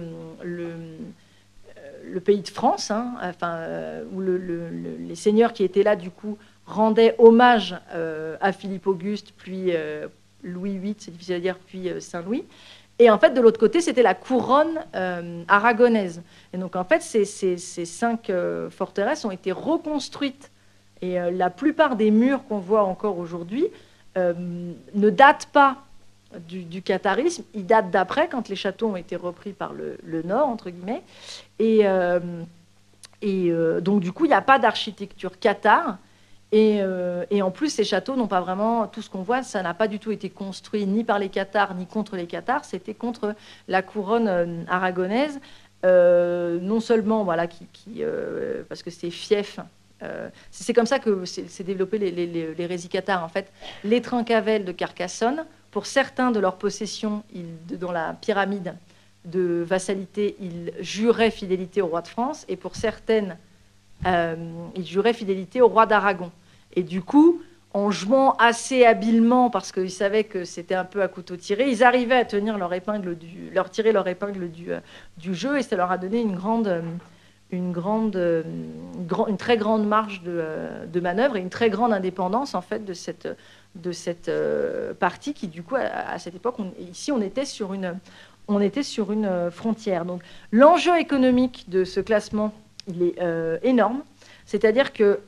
le pays de France, hein, enfin, euh, où les seigneurs qui étaient là, du coup, rendaient hommage euh, à Philippe Auguste, puis euh, Louis VIII, c'est difficile à dire, puis Saint-Louis. Et en fait, de l'autre côté, c'était la couronne aragonaise. Et donc, en fait, ces, ces cinq forteresses ont été reconstruites. Et la plupart des murs qu'on voit encore aujourd'hui ne datent pas du, du, catharisme, il date d'après, quand les châteaux ont été repris par le, Nord, entre guillemets. Et, euh, et euh, donc, du coup, il n'y a pas d'architecture cathare. Euh, et, en plus, ces châteaux n'ont pas vraiment, tout ce qu'on voit, ça n'a pas du tout été construit ni par les cathares, ni contre les cathares, c'était contre la couronne aragonaise. non seulement, voilà, qui, parce que c'est fief c'est comme ça que s'est développé les, les, les, En fait, les Trincavels de Carcassonne pour certains de leurs possessions, dans la pyramide de vassalité, ils juraient fidélité au roi de France, et pour certaines, euh, ils juraient fidélité au roi d'Aragon. Et du coup, en jouant assez habilement, parce qu'ils savaient que c'était un peu à couteau tiré, ils arrivaient à tenir leur épingle leur tirer leur épingle du, euh, du jeu, et ça leur a donné une euh, très grande marge de, de, manœuvre et une très grande indépendance en fait de cette, de cette euh, partie qui, du coup, à, cette époque, ici, on était sur une, on était sur une euh, frontière. Donc, l'enjeu économique de ce classement, il est euh, énorme. C'est-à-dire que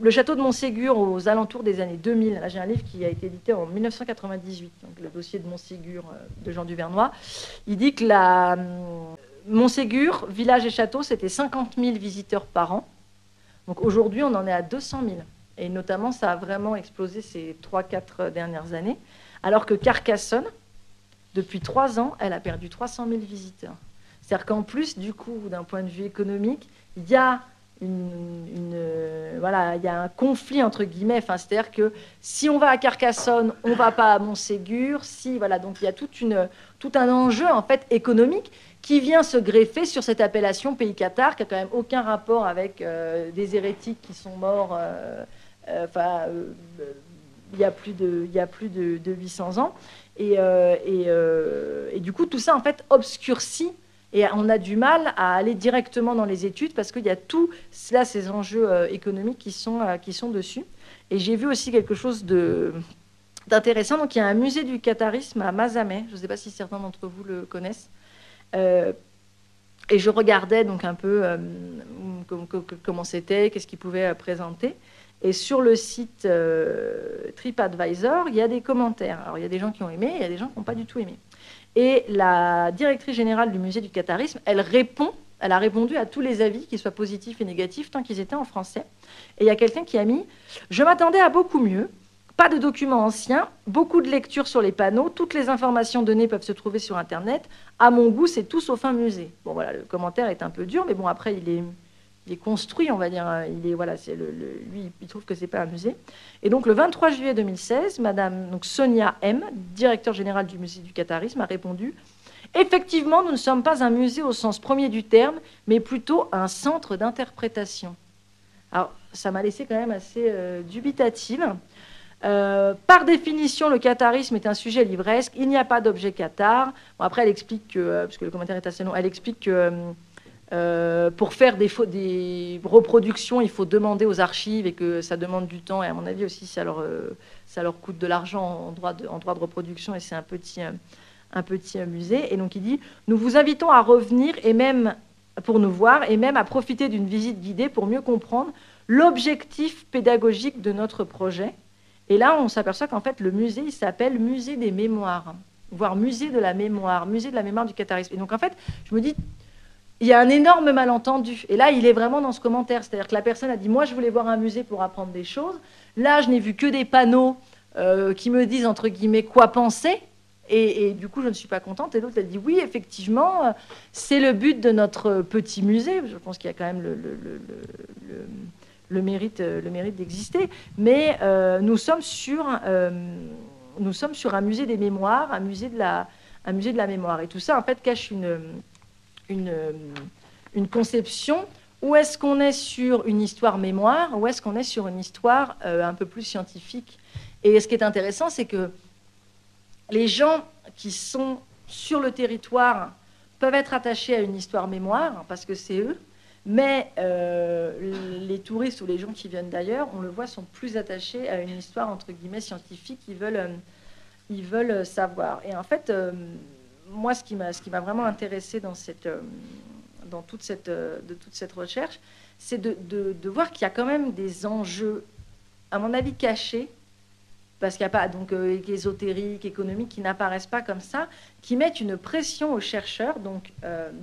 le château de Montségur, aux alentours des années 2000, là j'ai un livre qui a été édité en 1998, donc le dossier de Montségur de Jean Duvernois, il dit que la Montségur, village et château, c'était 50 000 visiteurs par an. Donc aujourd'hui, on en est à 200 000. Et notamment, ça a vraiment explosé ces 3-4 dernières années. Alors que Carcassonne, depuis trois ans, elle a perdu 300 000 visiteurs. C'est-à-dire qu'en plus, du coup, d'un point de vue économique, il y a une, voilà, il y a un conflit entre guillemets. Enfin, c'est-à-dire que si on va à Carcassonne, on va pas à Montségur. Si voilà, donc il y a toute une, tout un enjeu en fait économique qui vient se greffer sur cette appellation pays Qatar, qui a quand même aucun rapport avec euh, des hérétiques qui sont morts. Euh, euh, enfin, il y a plus de, il y a plus de, 800 ans. Et, et, et, du coup, tout ça en fait obscurcit et on a du mal à aller directement dans les études parce qu'il y a tout là, ces enjeux euh, économiques qui sont, euh, qui sont dessus. Et j'ai vu aussi quelque chose d'intéressant. Donc, il y a un musée du catharisme à Mazamet. Je ne sais pas si certains d'entre vous le connaissent. Euh, et je regardais donc un peu comment c'était, qu'est-ce qu'il pouvait présenter. Et sur le site TripAdvisor, il y a des commentaires. Alors, il y a des gens qui ont aimé, il y a des gens qui n'ont pas du tout aimé. Et la directrice générale du musée du catharisme, elle répond, elle a répondu à tous les avis, qu'ils soient positifs et négatifs, tant qu'ils étaient en français. Et il y a quelqu'un qui a mis Je m'attendais à beaucoup mieux. Pas de documents anciens, beaucoup de lectures sur les panneaux, toutes les informations données peuvent se trouver sur Internet. À mon goût, c'est tout sauf un musée. Bon, voilà, le commentaire est un peu dur, mais bon, après, il est il est construit, on va dire. Hein. Il est, voilà, lui, il trouve que c'est pas un musée. Et donc, le 23 juillet 2016, Madame Sonia M, directeur général du musée du catharisme, a répondu Effectivement, nous ne sommes pas un musée au sens premier du terme, mais plutôt un centre d'interprétation. Alors, ça m'a laissé quand même assez euh, dubitative. Euh, par définition, le catharisme est un sujet livresque. Il n'y a pas d'objet. Bon, après, elle explique que, euh, parce que le commentaire est assez long, elle explique que euh, pour faire des, reproductions, il faut demander aux archives et que ça demande du temps. Et à mon avis aussi, ça leur, euh, ça leur coûte de l'argent en droit de, reproduction et c'est un petit, euh, un petit musée. Et donc il dit, nous vous invitons à revenir et même pour nous voir et même à profiter d'une visite guidée pour mieux comprendre l'objectif pédagogique de notre projet. Et là, on s'aperçoit qu'en fait, le musée, s'appelle Musée des mémoires, voire Musée de la mémoire, Musée de la mémoire du catharisme. Et donc en fait, je me dis, il y a un énorme malentendu. Et là, il est vraiment dans ce commentaire. C'est-à-dire que la personne a dit Moi, je voulais voir un musée pour apprendre des choses. Là, je n'ai vu que des panneaux euh, qui me disent, entre guillemets, quoi penser. Et, du coup, je ne suis pas contente. Et l'autre a dit Oui, effectivement, euh, c'est le but de notre petit musée. Je pense qu'il y a quand même le, le, mérite, le mérite d'exister. Mais euh, nous, sommes sur, nous sommes sur un musée des mémoires, un musée de la, un musée de la mémoire. Et tout ça, en fait, cache une une, euh, une conception Où est-ce qu'on est sur une histoire mémoire ou est-ce qu'on est sur une histoire euh, un peu plus scientifique? Et ce qui est intéressant, c'est que les gens qui sont sur le territoire peuvent être attachés à une histoire mémoire parce que c'est eux, mais euh, les touristes ou les gens qui viennent d'ailleurs, on le voit, sont plus attachés à une histoire entre guillemets scientifique. Ils veulent, ils veulent savoir. Et en fait, moi, ce qui m'a vraiment intéressé dans, euh, dans toute, cette, euh, toute cette recherche, c'est de, voir qu'il y a quand même des enjeux, à mon avis, cachés, parce qu'il n'y a pas donc euh, ésotériques, économiques, qui n'apparaissent pas comme ça, qui mettent une pression aux chercheurs. Donc,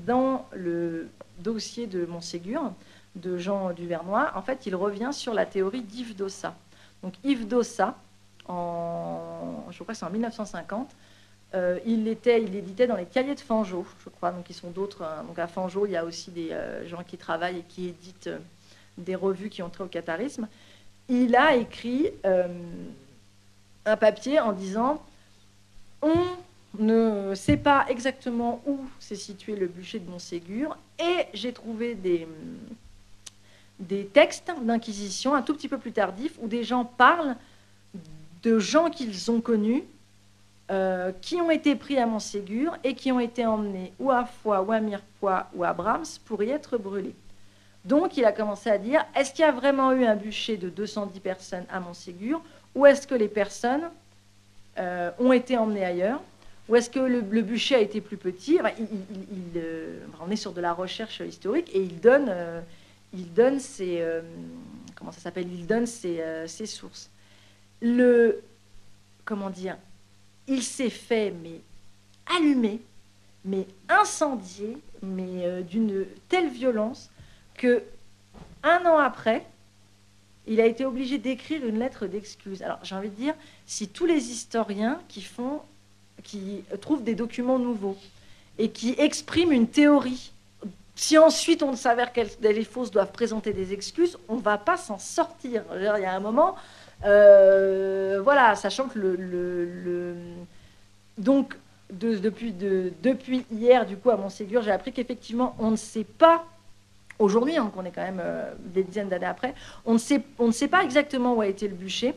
dans le dossier de Montségur, de Jean Duvernois, en fait, il revient sur la théorie d'Yves Dossa. Donc, Yves Dossa, je crois que c'est en 1950, euh, il, était, il éditait dans les cahiers de Fangeau, je crois, donc ils sont d'autres. Hein. Donc à Fangeau, il y a aussi des euh, gens qui travaillent et qui éditent euh, des revues qui ont trait au catharisme. Il a écrit un papier en disant on ne sait pas exactement où s'est situé le bûcher de Montségur et j'ai trouvé des, des textes d'inquisition un tout petit peu plus tardifs où des gens parlent de gens qu'ils ont connus euh, qui ont été pris à Montségur et qui ont été emmenés ou à Foix, ou à Mirepoix, ou à Brahms pour y être brûlés. Donc il a commencé à dire, est-ce qu'il y a vraiment eu un bûcher de 210 personnes à Montségur ou est-ce que les personnes euh, ont été emmenées ailleurs ou est-ce que le, bûcher a été plus petit? Il, euh, On est sur de la recherche historique et il donne, il donne ses... comment ça s'appelle? Il donne ses sources. Le... Comment dire? Il s'est fait mais allumé, mais incendié, mais euh, d'une telle violence que un an après, il a été obligé d'écrire une lettre d'excuse. Alors j'ai envie de dire, si tous les historiens qui font qui trouve des documents nouveaux et qui exprime une théorie. Si ensuite on s'avère qu'elle est fausse, doivent présenter des excuses, on ne va pas s'en sortir. Il y a un moment, euh, voilà, sachant que le, donc depuis, hier, du coup, à Montségur, j'ai appris qu'effectivement, on ne sait pas aujourd'hui, hein, qu'on est quand même euh, des dizaines d'années après, on ne, sait, on ne sait pas exactement où a été le bûcher.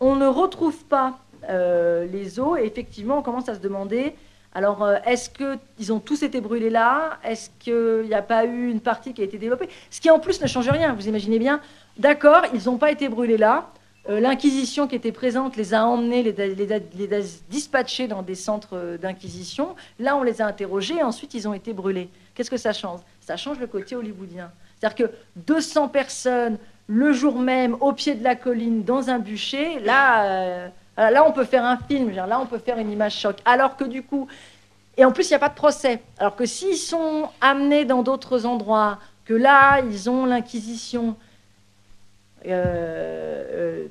On ne retrouve pas euh, les os. Et effectivement, on commence à se demander alors, est-ce qu'ils ont tous été brûlés là? Est-ce qu'il n'y a pas eu une partie qui a été développée? Ce qui en plus ne change rien, vous imaginez bien. D'accord, ils n'ont pas été brûlés là. Euh, L'Inquisition qui était présente les a emmenés, les, a dispatchés dans des centres d'inquisition. Là, on les a interrogés et ensuite ils ont été brûlés. Qu'est-ce que ça change? Ça change le côté hollywoodien. C'est-à-dire que 200 personnes le jour même au pied de la colline dans un bûcher, là, Là, on peut faire un film, là, on peut faire une image choc. Alors que du coup, et en plus, il n'y a pas de procès. Alors que s'ils sont amenés dans d'autres endroits, que là, ils ont l'Inquisition, euh, euh, et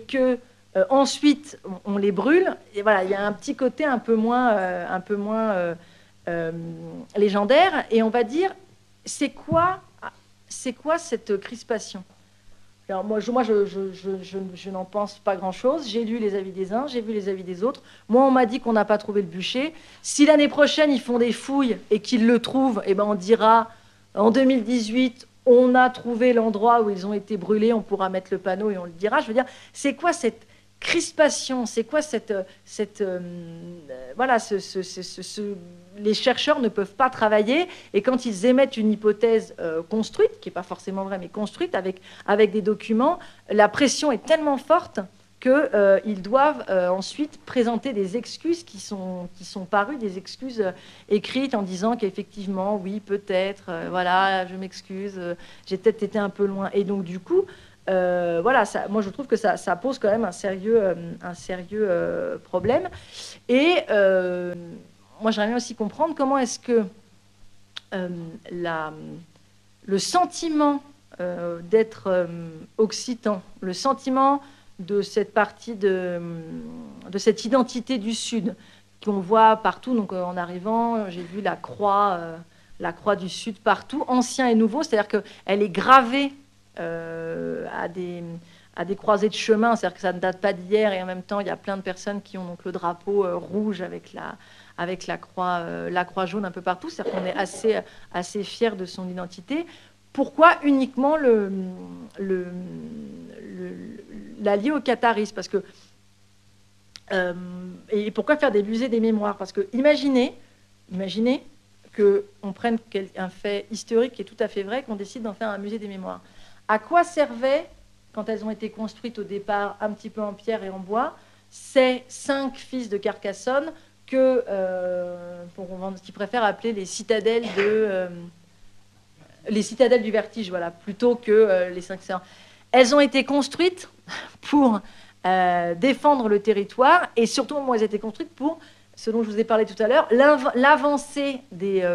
que euh, ensuite on, les brûle, et voilà, il y a un petit côté un peu moins, un peu moins légendaire. Et on va dire, c'est quoi, c'est quoi cette crispation? Alors moi, je, je, n'en pense pas grand-chose. J'ai lu les avis des uns, j'ai vu les avis des autres. Moi, on m'a dit qu'on n'a pas trouvé le bûcher. Si l'année prochaine, ils font des fouilles et qu'ils le trouvent, eh ben, on dira, en 2018, on a trouvé l'endroit où ils ont été brûlés, on pourra mettre le panneau et on le dira. Je veux dire, c'est quoi cette crispation C'est quoi cette... cette euh, voilà, ce, les chercheurs ne peuvent pas travailler et quand ils émettent une hypothèse euh, construite, qui n'est pas forcément vraie, mais construite avec, avec des documents, la pression est tellement forte qu'ils euh, doivent ensuite présenter des excuses qui sont, parues, des excuses écrites en disant qu'effectivement, oui, peut-être, voilà, je m'excuse, j'ai peut-être été un peu loin. Et donc, du coup, euh, voilà, moi je trouve que ça, pose quand même un sérieux, euh, un euh, problème. Et moi j'aimerais aussi comprendre comment est-ce que le sentiment d'être occitan, le sentiment de cette partie de, cette identité du Sud qu'on voit partout. Donc en arrivant, j'ai vu la croix, la croix du Sud partout, ancien et nouveau, c'est-à-dire qu'elle est gravée euh, à, des, à des croisées de chemin, c'est-à-dire que ça ne date pas d'hier et en même temps il y a plein de personnes qui ont donc le drapeau euh, rouge avec la, avec la croix, euh, la croix jaune un peu partout, c'est-à-dire qu'on est assez, assez fier de son identité. Pourquoi uniquement le, le, l'allier au catharisme Parce que et pourquoi faire des musées des mémoires Parce que imaginez, imaginez qu'on prenne un fait historique qui est tout à fait vrai, qu'on décide d'en faire un musée des mémoires. À quoi servaient, quand elles ont été construites au départ un petit peu en pierre et en bois, ces cinq fils de Carcassonne que, euh, qui préfèrent appeler les citadelles de euh, les citadelles du vertige, voilà, plutôt que euh, les cinq sœurs. Elles ont été construites pour euh, défendre le territoire et surtout, elles ont été construites pour, ce dont je vous ai parlé tout à l'heure, l'avancée des,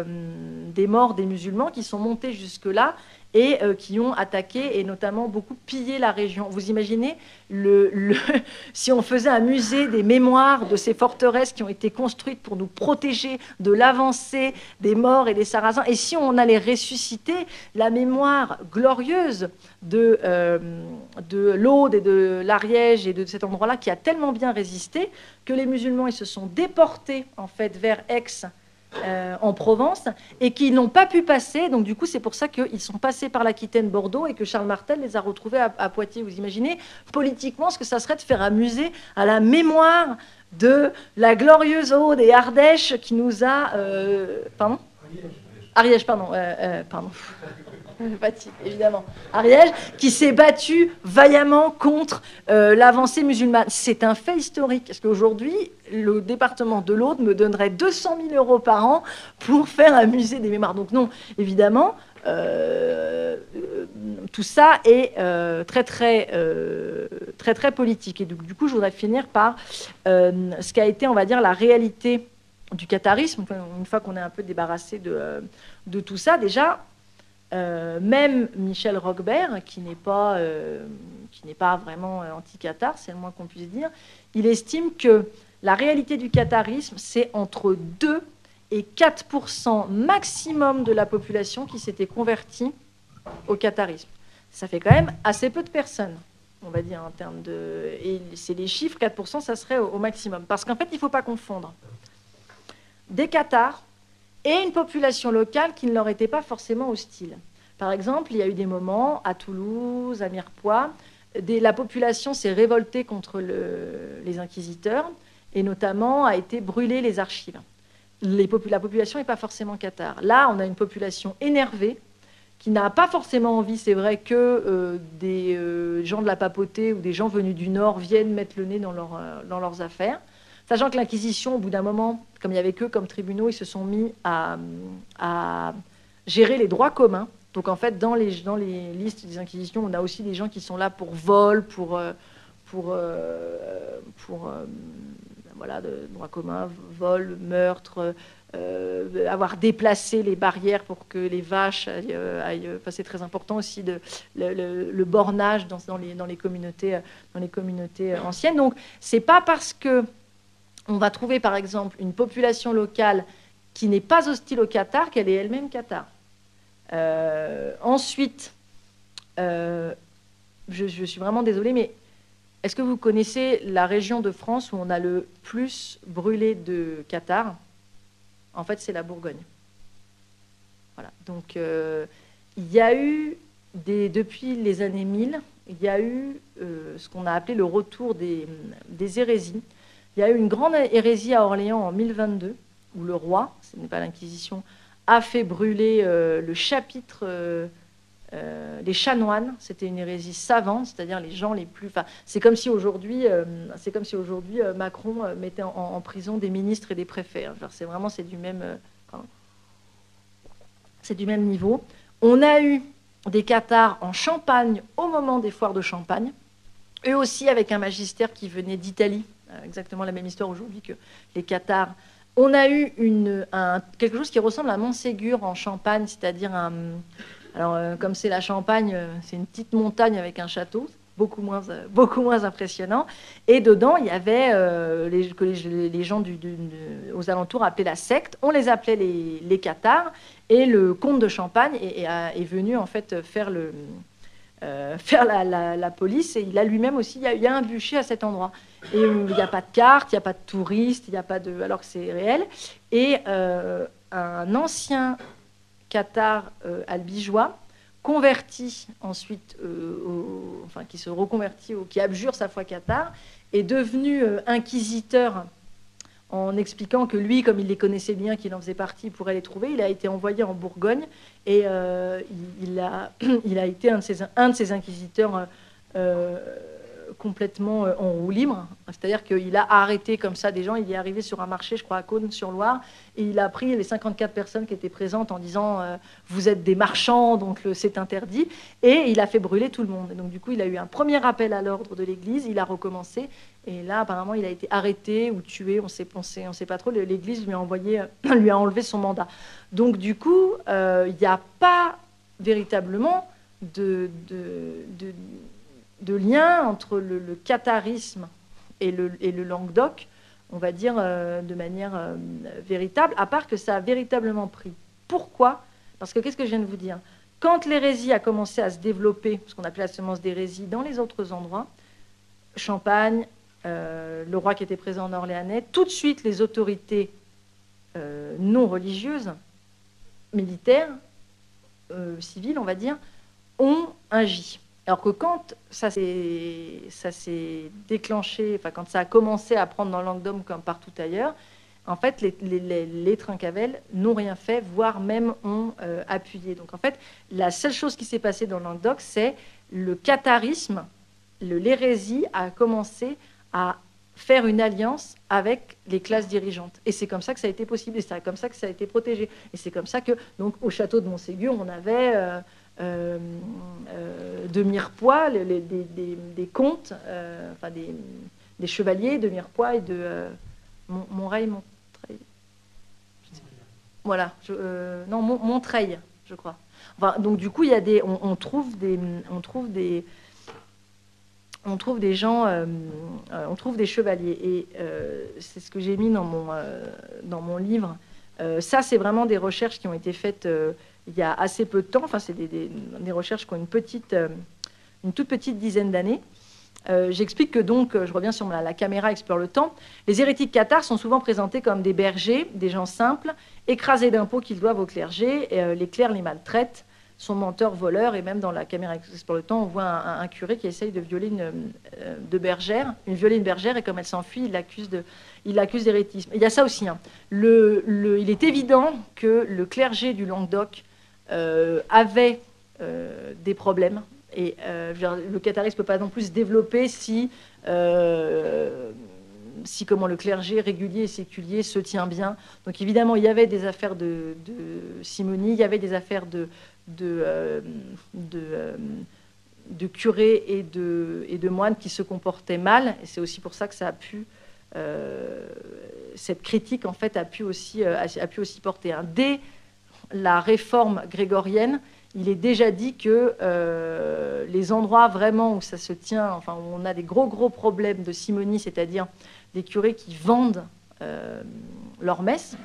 des morts des musulmans qui sont montés jusque-là et euh, qui ont attaqué et notamment beaucoup pillé la région. Vous imaginez le, si on faisait un musée des mémoires de ces forteresses qui ont été construites pour nous protéger de l'avancée des morts et des sarrasins, et si on allait ressusciter la mémoire glorieuse de, euh, de l'Aude et de l'Ariège et de cet endroit-là qui a tellement bien résisté que les musulmans ils se sont déportés en fait vers Aix euh, en Provence et qui n'ont pas pu passer. Donc du coup, c'est pour ça qu'ils sont passés par l'Aquitaine, Bordeaux et que Charles Martel les a retrouvés à, Poitiers. Vous imaginez politiquement ce que ça serait de faire amuser à la mémoire de la glorieuse Aude et Ardèche qui nous a... Euh, pardon? Ariège, pardon. Euh, pardon. évidemment. Ariège, qui s'est battu vaillamment contre euh, l'avancée musulmane. C'est un fait historique, parce qu'aujourd'hui, le département de l'Aude me donnerait 200 000 euros par an pour faire un musée des mémoires. Donc non, évidemment, euh, tout ça est euh, très, très, très, très politique. Et du coup, je voudrais finir par ce qu'a été, on va dire, la réalité du catharisme, une fois qu'on est un peu débarrassé de, de tout ça. Déjà, euh, même Michel Roquebert, qui n'est pas, euh, pas vraiment euh, anti-Qatar, c'est le moins qu'on puisse dire, il estime que La réalité du catharisme, c'est entre 2 et 4% maximum de la population qui s'était convertie au catharisme. Ça fait quand même assez peu de personnes, on va dire, en termes de... Et c'est les chiffres, 4 ça serait au, maximum. Parce qu'en fait, il ne faut pas confondre des cathars et une population locale qui ne leur était pas forcément hostile. Par exemple, il y a eu des moments à Toulouse, à Mirepoix, la population s'est révoltée contre les inquisiteurs et notamment a été brûler les archives. la population n'est pas forcément cathare. Là, on a une population énervée qui n'a pas forcément envie, c'est vrai, que euh, des euh, gens de la papauté ou des gens venus du Nord viennent mettre le nez dans, euh, dans leurs affaires. Sachant que l'Inquisition, au bout d'un moment, comme il n'y avait que comme tribunaux, ils se sont mis à, gérer les droits communs. Donc en fait, dans les, listes des inquisitions, on a aussi des gens qui sont là pour vol, pour, euh, pour, euh, euh, voilà, de droit commun, vol, meurtre, avoir déplacé les barrières pour que les vaches aillent. c'est très important aussi de, le, bornage dans, dans, les, dans, les communautés, dans les communautés anciennes. Donc c'est pas parce que on va trouver par exemple une population locale qui n'est pas hostile au Qatar qu'elle est elle-même Qatar. Euh, ensuite, euh, je, suis vraiment désolée, mais est-ce que vous connaissez la région de France où on a le plus brûlé de Qatar? En fait, c'est la Bourgogne. Voilà. Donc, euh, il y a eu, depuis les années 1000, il y a eu ce qu'on a appelé le retour des, hérésies. Il y a eu une grande hérésie à Orléans en 1022, où le roi, ce n'est pas l'Inquisition, a fait brûler euh, le chapitre euh, euh, des chanoines. C'était une hérésie savante, c'est-à-dire les gens les plus. c'est comme si aujourd'hui, c'est comme si aujourd'hui Macron mettait en, prison des ministres et des préfets. Hein. c'est vraiment c'est du même, c'est du même niveau. On a eu des cathares en Champagne au moment des foires de Champagne, eux aussi avec un magistère qui venait d'Italie. Exactement la même histoire aujourd'hui que les cathares on a eu quelque chose qui ressemble à Montségur en Champagne, c'est-à-dire un. Alors, euh, comme c'est la Champagne, euh, c'est une petite montagne avec un château, beaucoup moins, euh, beaucoup moins impressionnant. Et dedans, il y avait les, que les, gens aux alentours appelaient la secte. On les appelait les, les Cathares. Et le comte de Champagne est venu en fait faire le, euh, faire la, police. Et il a lui-même aussi, il y a, un bûcher à cet endroit. Et il n'y a pas de carte, il n'y a pas de touristes, il n'y a pas de, alors que c'est réel. Et euh, un ancien Qatar euh, albigeois, converti ensuite, enfin qui se reconvertit, qui abjure sa foi Qatar, est devenu inquisiteur en expliquant que lui, comme il les connaissait bien, qu'il en faisait partie, pourrait les trouver. Il a été envoyé en Bourgogne et euh, il, a, été un de ces inquisiteurs euh, euh, complètement en roue libre. C'est-à-dire qu'il a arrêté comme ça des gens. Il est arrivé sur un marché, je crois, à Cône-sur-Loire, et il a pris les 54 personnes qui étaient présentes en disant Vous êtes des marchands, donc c'est interdit. Et il a fait brûler tout le monde. donc, du coup, il a eu un premier appel à l'ordre de l'Église. Il a recommencé. Et là, apparemment, il a été arrêté ou tué, on sait, sait, pas trop. L'Église lui a envoyé, lui a enlevé son mandat. Donc, du coup, euh, il n'y a pas véritablement de, lien entre le, catharisme et le, Languedoc, on va dire euh, de manière euh, véritable, à part que ça a véritablement pris. Pourquoi? Parce que qu'est-ce que je viens de vous dire? Quand l'hérésie a commencé à se développer, ce qu'on appelait la semence d'hérésie, dans les autres endroits, Champagne, euh, le roi qui était présent en Orléanais, tout de suite les autorités non religieuses, militaires, civiles, on va dire, ont agi. Alors que quand ça s'est déclenché, enfin quand ça a commencé à prendre dans Languedoc comme partout ailleurs, en fait, les, les, Trincavels n'ont rien fait, voire même ont appuyé. Donc en fait, la seule chose qui s'est passée dans Languedoc, c'est le catharisme, l'hérésie a commencé à faire une alliance avec les classes dirigeantes. Et c'est comme ça que ça a été possible, et c'est comme ça que ça a été protégé. Et c'est comme ça que, donc, au château de Montségur, on avait euh, euh, euh, de Mirepoix, des, comtes, enfin des, chevaliers de Mirepoix et de Montreil, Montreil. Voilà, non, Montreil, je crois. donc du coup, il y a des, on trouve des, on trouve des on trouve des gens, on trouve des chevaliers. Et c'est ce que j'ai mis dans mon, dans mon livre. ça, c'est vraiment des recherches qui ont été faites il y a assez peu de temps. Enfin, c'est des, recherches qui ont une, petite, une toute petite dizaine d'années. Euh, j'explique que donc, euh, je reviens sur la, caméra explore le temps, les hérétiques cathares sont souvent présentés comme des bergers, des gens simples, écrasés d'impôts qu'ils doivent au clergé, euh, les clercs les maltraitent, sont menteurs, voleurs, et même dans la caméra explore le temps, on voit un, curé qui essaye de violer une de bergère, une violer une bergère, et comme elle s'enfuit, il l'accuse de, il l'accuse d'hérétisme. Il y a ça aussi. Hein. il est évident que le clergé du Languedoc avait des problèmes et euh, le catharisme ne peut pas non plus se développer si, euh, si comment, le clergé régulier et séculier se tient bien. Donc évidemment, il y avait des affaires de, simonie, il y avait des affaires de, de, euh, de, curés et de, et de moines qui se comportaient mal. Et c'est aussi pour ça que ça a pu... cette critique en fait a pu aussi, a, pu aussi porter. un Dès la réforme grégorienne, il est déjà dit que euh, les endroits vraiment où ça se tient, enfin où on a des gros gros problèmes de simonie, c'est-à-dire des curés qui vendent euh, leur messe,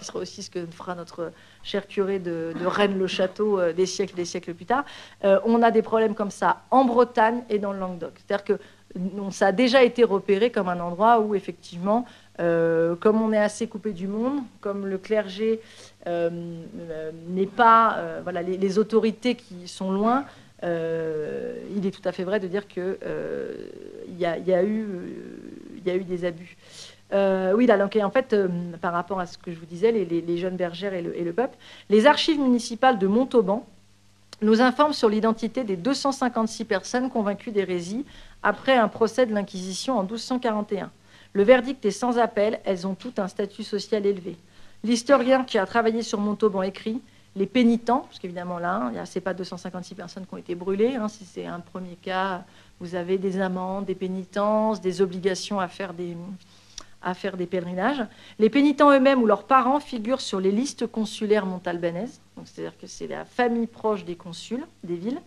ce sera aussi ce que fera notre cher curé de, Rennes-le-Château euh, des siècles des siècles plus tard, on a des problèmes comme ça en Bretagne et dans le Languedoc. C'est-à-dire que ça a déjà été repéré comme un endroit où effectivement, comme on est assez coupé du monde, comme le clergé euh, n'est pas, euh, voilà, les, autorités qui sont loin, euh, il est tout à fait vrai de dire a eu, y a eu des abus. oui, là, donc, en fait, par rapport à ce que je vous disais, les, jeunes bergères et le, peuple, les archives municipales de Montauban nous informent sur l'identité des 256 personnes convaincues d'hérésie après un procès de l'Inquisition en 1241. Le verdict est sans appel, elles ont toutes un statut social élevé. L'historien qui a travaillé sur Montauban écrit les pénitents, parce qu'évidemment là, ce n'est pas 256 personnes qui ont été brûlées. Hein, si c'est un premier cas, vous avez des amendes, des pénitences, des obligations à faire des, à faire des pèlerinages. Les pénitents eux-mêmes ou leurs parents figurent sur les listes consulaires montalbanaises, c'est-à-dire que c'est la famille proche des consuls des villes,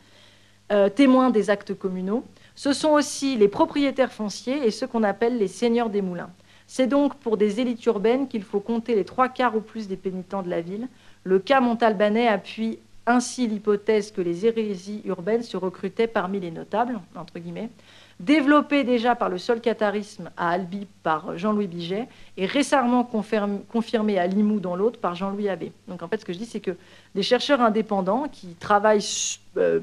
euh, témoins des actes communaux. Ce sont aussi les propriétaires fonciers et ceux qu'on appelle les seigneurs des moulins. C'est donc pour des élites urbaines qu'il faut compter les trois quarts ou plus des pénitents de la ville. Le cas montalbanais appuie ainsi l'hypothèse que les hérésies urbaines se recrutaient parmi les notables, entre guillemets, développé déjà par le seul catharisme à Albi par Jean-Louis Biget et récemment confirmé à Limoux dans l'autre par Jean-Louis Abbé. Donc en fait, ce que je dis, c'est que des chercheurs indépendants qui travaillent euh,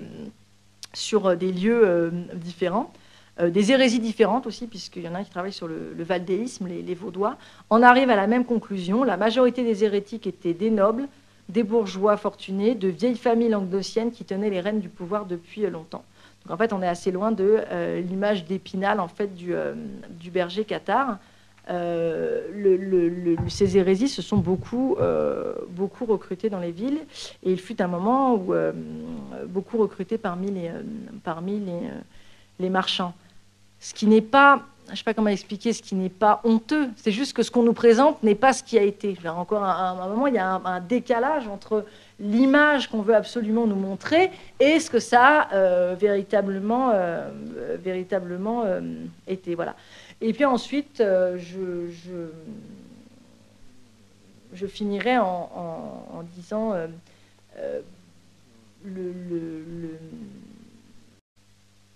sur des lieux euh, différents euh, des hérésies différentes aussi, puisqu'il y en a qui travaillent sur le, valdéisme, les, Vaudois, on arrive à la même conclusion. La majorité des hérétiques étaient des nobles, des bourgeois fortunés, de vieilles familles languedociennes qui tenaient les rênes du pouvoir depuis longtemps. Donc en fait, on est assez loin de euh, l'image d'Épinal en fait du, euh, berger cathare. Ces hérésies se sont beaucoup, beaucoup recrutées dans les villes et il fut un moment où beaucoup recrutés parmi les, parmi les marchands. Ce qui n'est pas, je ne sais pas comment expliquer, ce qui n'est pas honteux. C'est juste que ce qu'on nous présente n'est pas ce qui a été. Encore un, moment, il y a un, décalage entre l'image qu'on veut absolument nous montrer et ce que ça a euh, véritablement, euh, véritablement euh, été. Voilà. Et puis ensuite, je, je, finirai en, disant le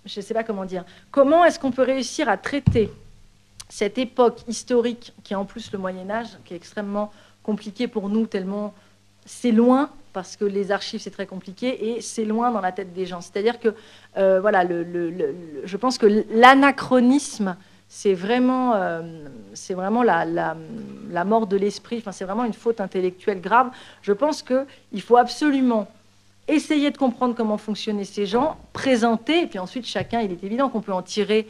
je ne sais pas comment dire, comment est-ce qu'on peut réussir à traiter cette époque historique, qui est en plus le Moyen Âge, qui est extrêmement compliqué pour nous, tellement c'est loin, parce que les archives, c'est très compliqué, et c'est loin dans la tête des gens. C'est-à-dire que, euh, voilà, je pense que l'anachronisme, c'est vraiment, euh, vraiment la, mort de l'esprit, enfin, c'est vraiment une faute intellectuelle grave. Je pense qu'il faut absolument essayer de comprendre comment fonctionnaient ces gens, présenter, et puis ensuite chacun, il est évident qu'on peut en tirer,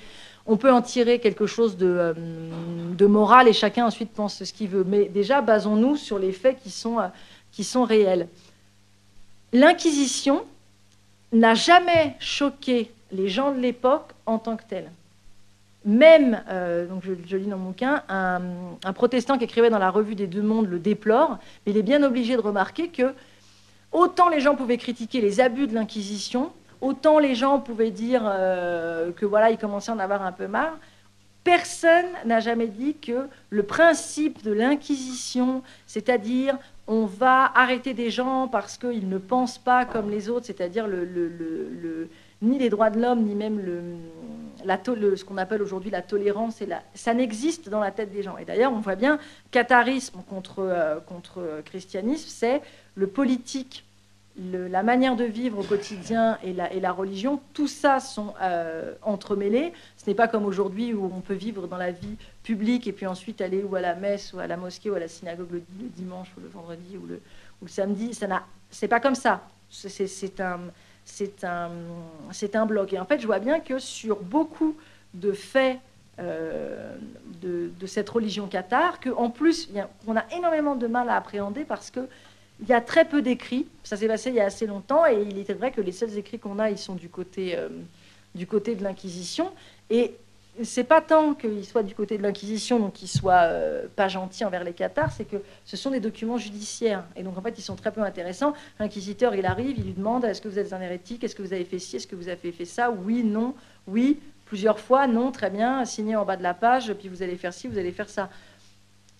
on peut en tirer quelque chose de, euh, moral et chacun ensuite pense ce qu'il veut. Mais déjà, basons-nous sur les faits qui sont, euh, qui sont réels. L'Inquisition n'a jamais choqué les gens de l'époque en tant que tel. Même, euh, donc je, lis dans mon un, protestant qui écrivait dans la revue des Deux Mondes le déplore, mais il est bien obligé de remarquer que Autant les gens pouvaient critiquer les abus de l'Inquisition, autant les gens pouvaient dire que voilà, ils commençaient à en avoir un peu marre. Personne n'a jamais dit que le principe de l'inquisition, c'est-à-dire on va arrêter des gens parce qu'ils ne pensent pas comme les autres, c'est-à-dire le, ni les droits de l'homme, ni même la, ce qu'on appelle aujourd'hui la tolérance, ça n'existe dans la tête des gens. Et d'ailleurs, on voit bien, catharisme contre, euh, contre christianisme, c'est le politique la manière de vivre au quotidien et la, et la religion, tout ça sont euh, entremêlés. Ce n'est pas comme aujourd'hui où on peut vivre dans la vie publique et puis ensuite aller ou à la messe ou à la mosquée ou à la synagogue le, dimanche ou le vendredi ou le, ou le samedi. Ça n'a, c'est pas comme ça. C'est, un, c'est un, un bloc. Et en fait, je vois bien que sur beaucoup de faits euh, de, de, cette religion cathare, qu'en plus, on a énormément de mal à appréhender parce que il y a très peu d'écrits. Ça s'est passé il y a assez longtemps et il est vrai que les seuls écrits qu'on a, ils sont du côté, euh, du côté de l'Inquisition. Et c'est pas tant qu'ils soient du côté de l'Inquisition, donc qu'ils soient euh, pas gentils envers les cathares, c'est que ce sont des documents judiciaires. Et donc en fait, ils sont très peu intéressants. L'inquisiteur, il arrive, il lui demande est-ce que vous êtes un hérétique? Est-ce que vous avez fait ci? Est-ce que vous avez fait ça? Oui, non, oui, plusieurs fois, non, très bien, signé en bas de la page, puis vous allez faire ci, vous allez faire ça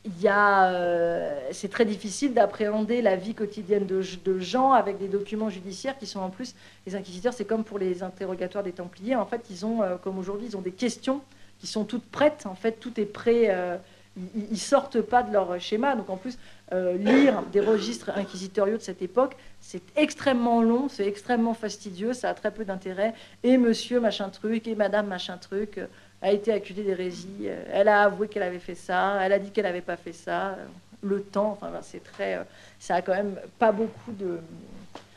il euh, c'est très difficile d'appréhender la vie quotidienne de, gens avec des documents judiciaires qui sont en plus, les inquisiteurs, c'est comme pour les interrogatoires des Templiers, en fait, ils ont, euh, comme aujourd'hui, ils ont des questions qui sont toutes prêtes, en fait, tout est prêt, euh, ils, ne sortent pas de leur schéma, donc en plus, lire des registres inquisitoriaux de cette époque, c'est extrêmement long, c'est extrêmement fastidieux, ça a très peu d'intérêt, et monsieur machin truc, et madame machin truc, a été accusée d'hérésie. Euh, elle a avoué qu'elle avait fait ça. Elle a dit qu'elle n'avait pas fait ça. Le temps, enfin, c'est très. Euh, ça a quand même pas beaucoup de.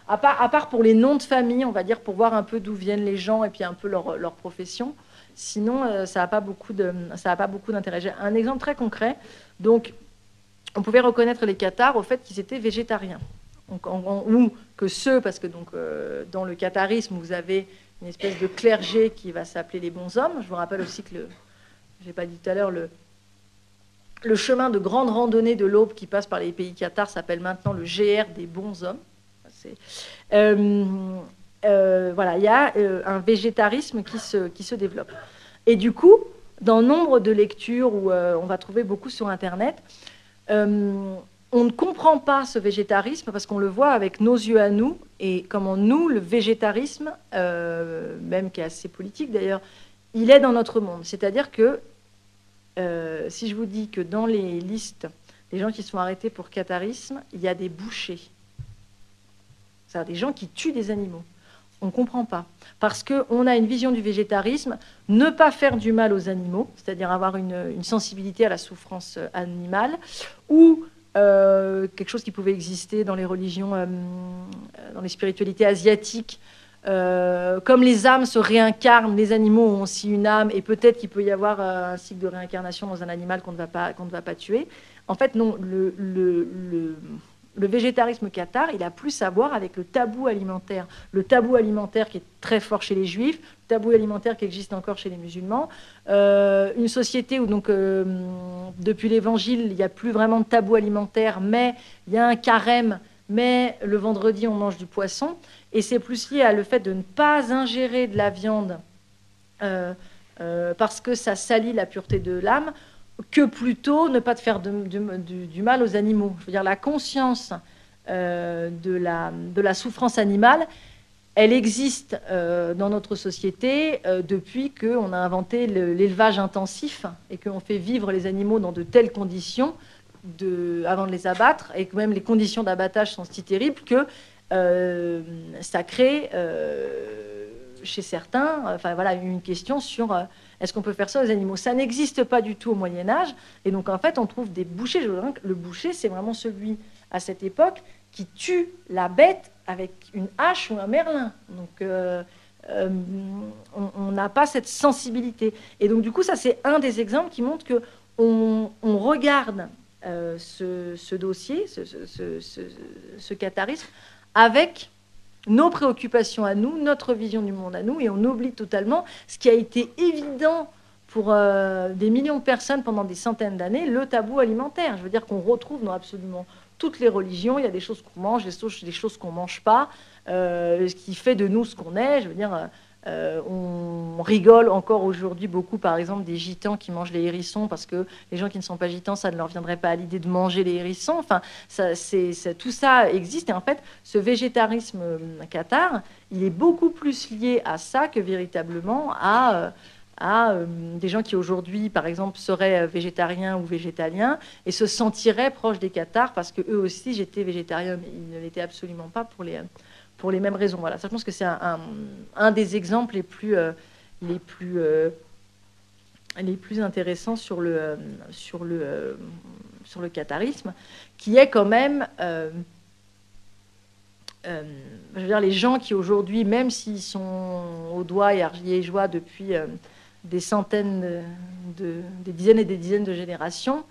À part, à part, pour les noms de famille, on va dire, pour voir un peu d'où viennent les gens et puis un peu leur, profession. Sinon, euh, ça n'a pas beaucoup d'intérêt. J'ai un exemple très concret. Donc, on pouvait reconnaître les Qatars au fait qu'ils étaient végétariens. Ou que ceux, parce que donc dans le catharisme, vous avez une espèce de clergé qui va s'appeler les bons hommes. Je vous rappelle aussi que, le, j'ai pas dit tout à l'heure, le, le chemin de grande randonnée de l'Aube qui passe par les pays cathares s'appelle maintenant le GR des bons hommes. Euh, euh, voilà, il y a euh, un végétarisme qui se, qui se développe. Et du coup, dans nombre de lectures où on va trouver beaucoup sur Internet, on ne comprend pas ce végétarisme parce qu'on le voit avec nos yeux à nous et comment nous, le végétarisme, euh, même qui est assez politique d'ailleurs, il est dans notre monde. C'est-à-dire que euh, si je vous dis que dans les listes des gens qui sont arrêtés pour catharisme, il y a des bouchers. C'est-à-dire des gens qui tuent des animaux. On ne comprend pas. Parce qu'on a une vision du végétarisme, ne pas faire du mal aux animaux, c'est-à-dire avoir une, une, sensibilité à la souffrance animale, ou euh, quelque chose qui pouvait exister dans les religions, euh, dans les spiritualités asiatiques. Euh, comme les âmes se réincarnent, les animaux ont aussi une âme, et peut-être qu'il peut y avoir un cycle de réincarnation dans un animal qu'on ne va pas, ne va pas tuer. En fait, non, le végétarisme cathare, il a plus à voir avec le tabou alimentaire. Le tabou alimentaire qui est très fort chez les juifs, le tabou alimentaire qui existe encore chez les musulmans. Euh, une société où, donc, euh, depuis l'évangile, il n'y a plus vraiment de tabou alimentaire, mais il y a un carême, mais le vendredi, on mange du poisson. Et c'est plus lié à le fait de ne pas ingérer de la viande euh, parce que ça salit la pureté de l'âme que plutôt ne pas faire du, mal aux animaux. Je veux dire, la conscience euh, de, la, de, la, souffrance animale, elle existe euh, dans notre société euh, depuis qu'on a inventé l'élevage intensif et qu'on fait vivre les animaux dans de telles conditions avant de les abattre, et que même les conditions d'abattage sont si terribles que ça crée chez certains, enfin voilà, une question sur est-ce qu'on peut faire ça aux animaux? Ça n'existe pas du tout au Moyen Âge. Et donc en fait, on trouve des bouchers. Le boucher, c'est vraiment celui à cette époque qui tue la bête avec une hache ou un merlin. Donc euh, euh, on n'a pas cette sensibilité. Et donc du coup, ça c'est un des exemples qui montre que on, regarde euh, ce, dossier, ce, ce, ce catharisme, avec nos préoccupations à nous, notre vision du monde à nous, et on oublie totalement ce qui a été évident pour euh, des millions de personnes pendant des centaines d'années, le tabou alimentaire. Je veux dire qu'on retrouve dans absolument toutes les religions, il y a des choses qu'on mange, des choses, des choses qu'on ne mange pas. ce qui fait de nous ce qu'on est. Je veux dire, euh, on rigole encore aujourd'hui beaucoup, par exemple, des gitans qui mangent les hérissons, parce que les gens qui ne sont pas gitans, ça ne leur viendrait pas à l'idée de manger les hérissons. Enfin, tout ça existe. Et en fait, ce végétarisme cathare, euh, il est beaucoup plus lié à ça que véritablement à, euh, à des gens qui aujourd'hui, par exemple, seraient végétariens ou végétaliens et se sentiraient proches des cathares parce que eux aussi, j'étais végétarien, mais ils ne l'étaient absolument pas pour les pour les mêmes raisons. Voilà, ça, je pense que c'est un, des exemples les plus, euh, les plus, euh, les plus intéressants sur le, euh, sur le, sur le catharisme, qui est quand même, je veux dire, les gens qui aujourd'hui, même s'ils sont au doigt et joie depuis des centaines, de, des dizaines et des dizaines de générations,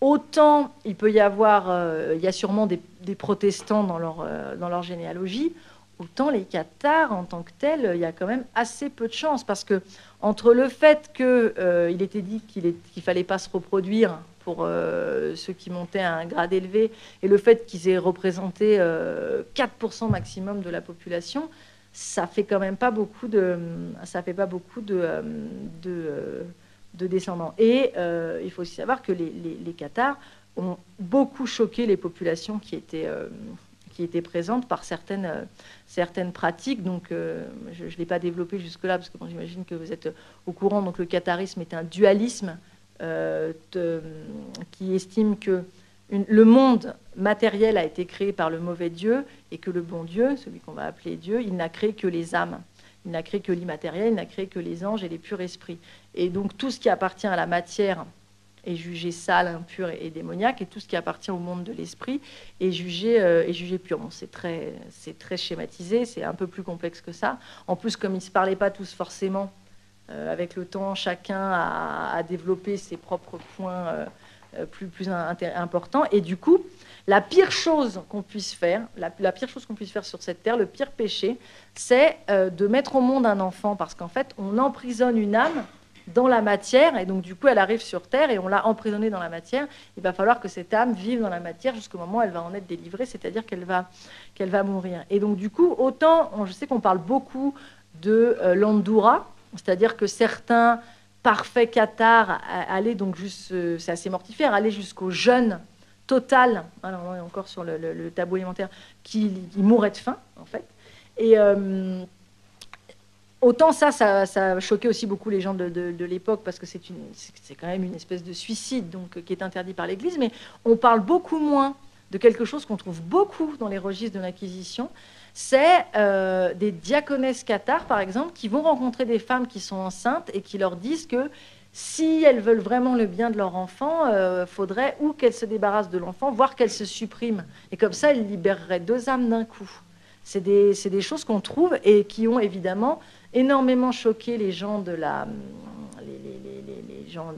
Autant il peut y avoir, euh, il y a sûrement des, protestants dans leur, euh, dans leur généalogie, autant les cathares en tant que tels, il y a quand même assez peu de chance parce que entre le fait qu'il euh, était dit qu'il ne fallait pas se reproduire pour ceux qui montaient à un grade élevé et le fait qu'ils aient représenté 4% maximum de la population, ça fait quand même pas beaucoup ça fait pas beaucoup de de descendants. Et euh, il faut aussi savoir que les, les, ont beaucoup choqué les populations qui étaient, euh, présentes par certaines, euh, pratiques. Donc, je ne l'ai pas développé jusque-là, parce que j'imagine que vous êtes au courant. Donc, le catharisme est un dualisme qui estime que le monde matériel a été créé par le mauvais Dieu et que le bon Dieu, celui qu'on va appeler Dieu, il n'a créé que les âmes. Il n'a créé que l'immatériel, il n'a créé que les anges et les purs esprits. Et donc tout ce qui appartient à la matière est jugé sale, impur et démoniaque, et tout ce qui appartient au monde de l'esprit est jugé, euh, est jugé pur. c'est très, très schématisé, c'est un peu plus complexe que ça. En plus, comme ils ne se parlaient pas tous forcément, euh, avec le temps, chacun a, développé ses propres points euh, plus, plus importants. Et du coup, la pire chose qu'on puisse faire, la, pire chose qu'on puisse faire sur cette terre, le pire péché, c'est de mettre au monde un enfant, parce qu'en fait, on emprisonne une âme dans la matière, et donc du coup elle arrive sur Terre et on l'a emprisonnée dans la matière, il va falloir que cette âme vive dans la matière jusqu'au moment où elle va en être délivrée, c'est-à-dire qu'elle va, qu'elle va mourir. Et donc du coup, autant, je sais qu'on parle beaucoup de euh, l'Andura, c'est-à-dire que certains parfaits cathares allaient donc juste, euh, c'est assez mortifère, allaient jusqu'au jeûne total, alors on est encore sur le, tabou alimentaire, qui, mourrait de faim en fait. Et euh, Autant ça, ça, a choqué aussi beaucoup les gens de, l'époque parce que c'est quand même une espèce de suicide donc, qui est interdit par l'Église, mais on parle beaucoup moins de quelque chose qu'on trouve beaucoup dans les registres de l'Inquisition, c'est euh, des diaconesses cathares, par exemple, qui vont rencontrer des femmes qui sont enceintes et qui leur disent que si elles veulent vraiment le bien de leur enfant, euh, faudrait ou qu'elles se débarrassent de l'enfant, voire qu'elles se suppriment. Et comme ça, elles libéreraient deux âmes d'un coup. C'est des, des, choses qu'on trouve et qui ont évidemment énormément choqué les gens de la, les, gens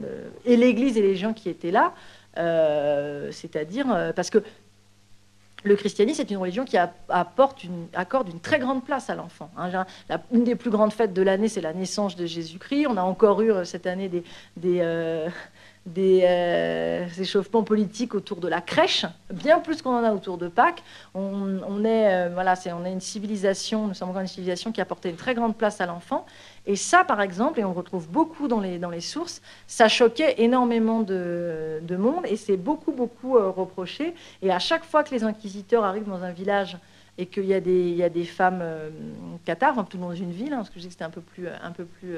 et l'Église et les gens qui étaient là, euh, c'est-à-dire euh, parce que le christianisme est une religion qui apporte accorde une très grande place à l'enfant. Hein. une des plus grandes fêtes de l'année, c'est la naissance de Jésus-Christ. On a encore eu euh, cette année des, des, des euh, échauffements politiques autour de la crèche, bien plus qu'on en a autour de Pâques. On, est, euh, voilà, on est une civilisation, nous sommes encore une civilisation qui a apporté une très grande place à l'enfant. Et ça, par exemple, et on retrouve beaucoup dans les, dans les sources, ça choquait énormément de, de monde et c'est beaucoup, beaucoup euh, reproché. Et à chaque fois que les inquisiteurs arrivent dans un village et qu'il y a des, y a des femmes cathares, enfin, tout dans une ville, hein, parce que je dis que c'était un peu plus, un peu plus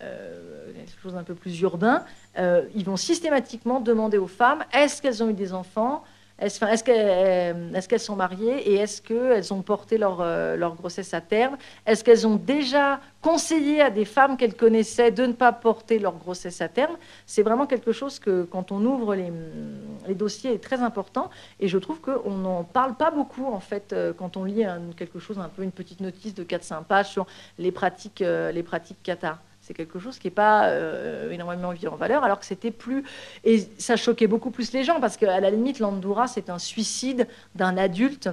euh, quelque chose d'un peu plus urbain, euh, ils vont systématiquement demander aux femmes est-ce qu'elles ont eu des enfants? Est-ce est qu'elles sont mariées et est-ce qu'elles ont porté leur, euh, leur, grossesse à terme? Est-ce qu'elles ont déjà conseillé à des femmes qu'elles connaissaient de ne pas porter leur grossesse à terme? C'est vraiment quelque chose que, quand on ouvre les, dossiers, est très important. Et je trouve qu'on n'en parle pas beaucoup, en fait, quand on lit quelque chose, un peu une petite notice de 4-5 pages sur les pratiques, les pratiques cathares. C'est quelque chose qui n'est pas euh, énormément mis en valeur, alors que c'était plus. Et ça choquait beaucoup plus les gens, parce qu'à la limite, l'Andoura, c'est un suicide d'un adulte.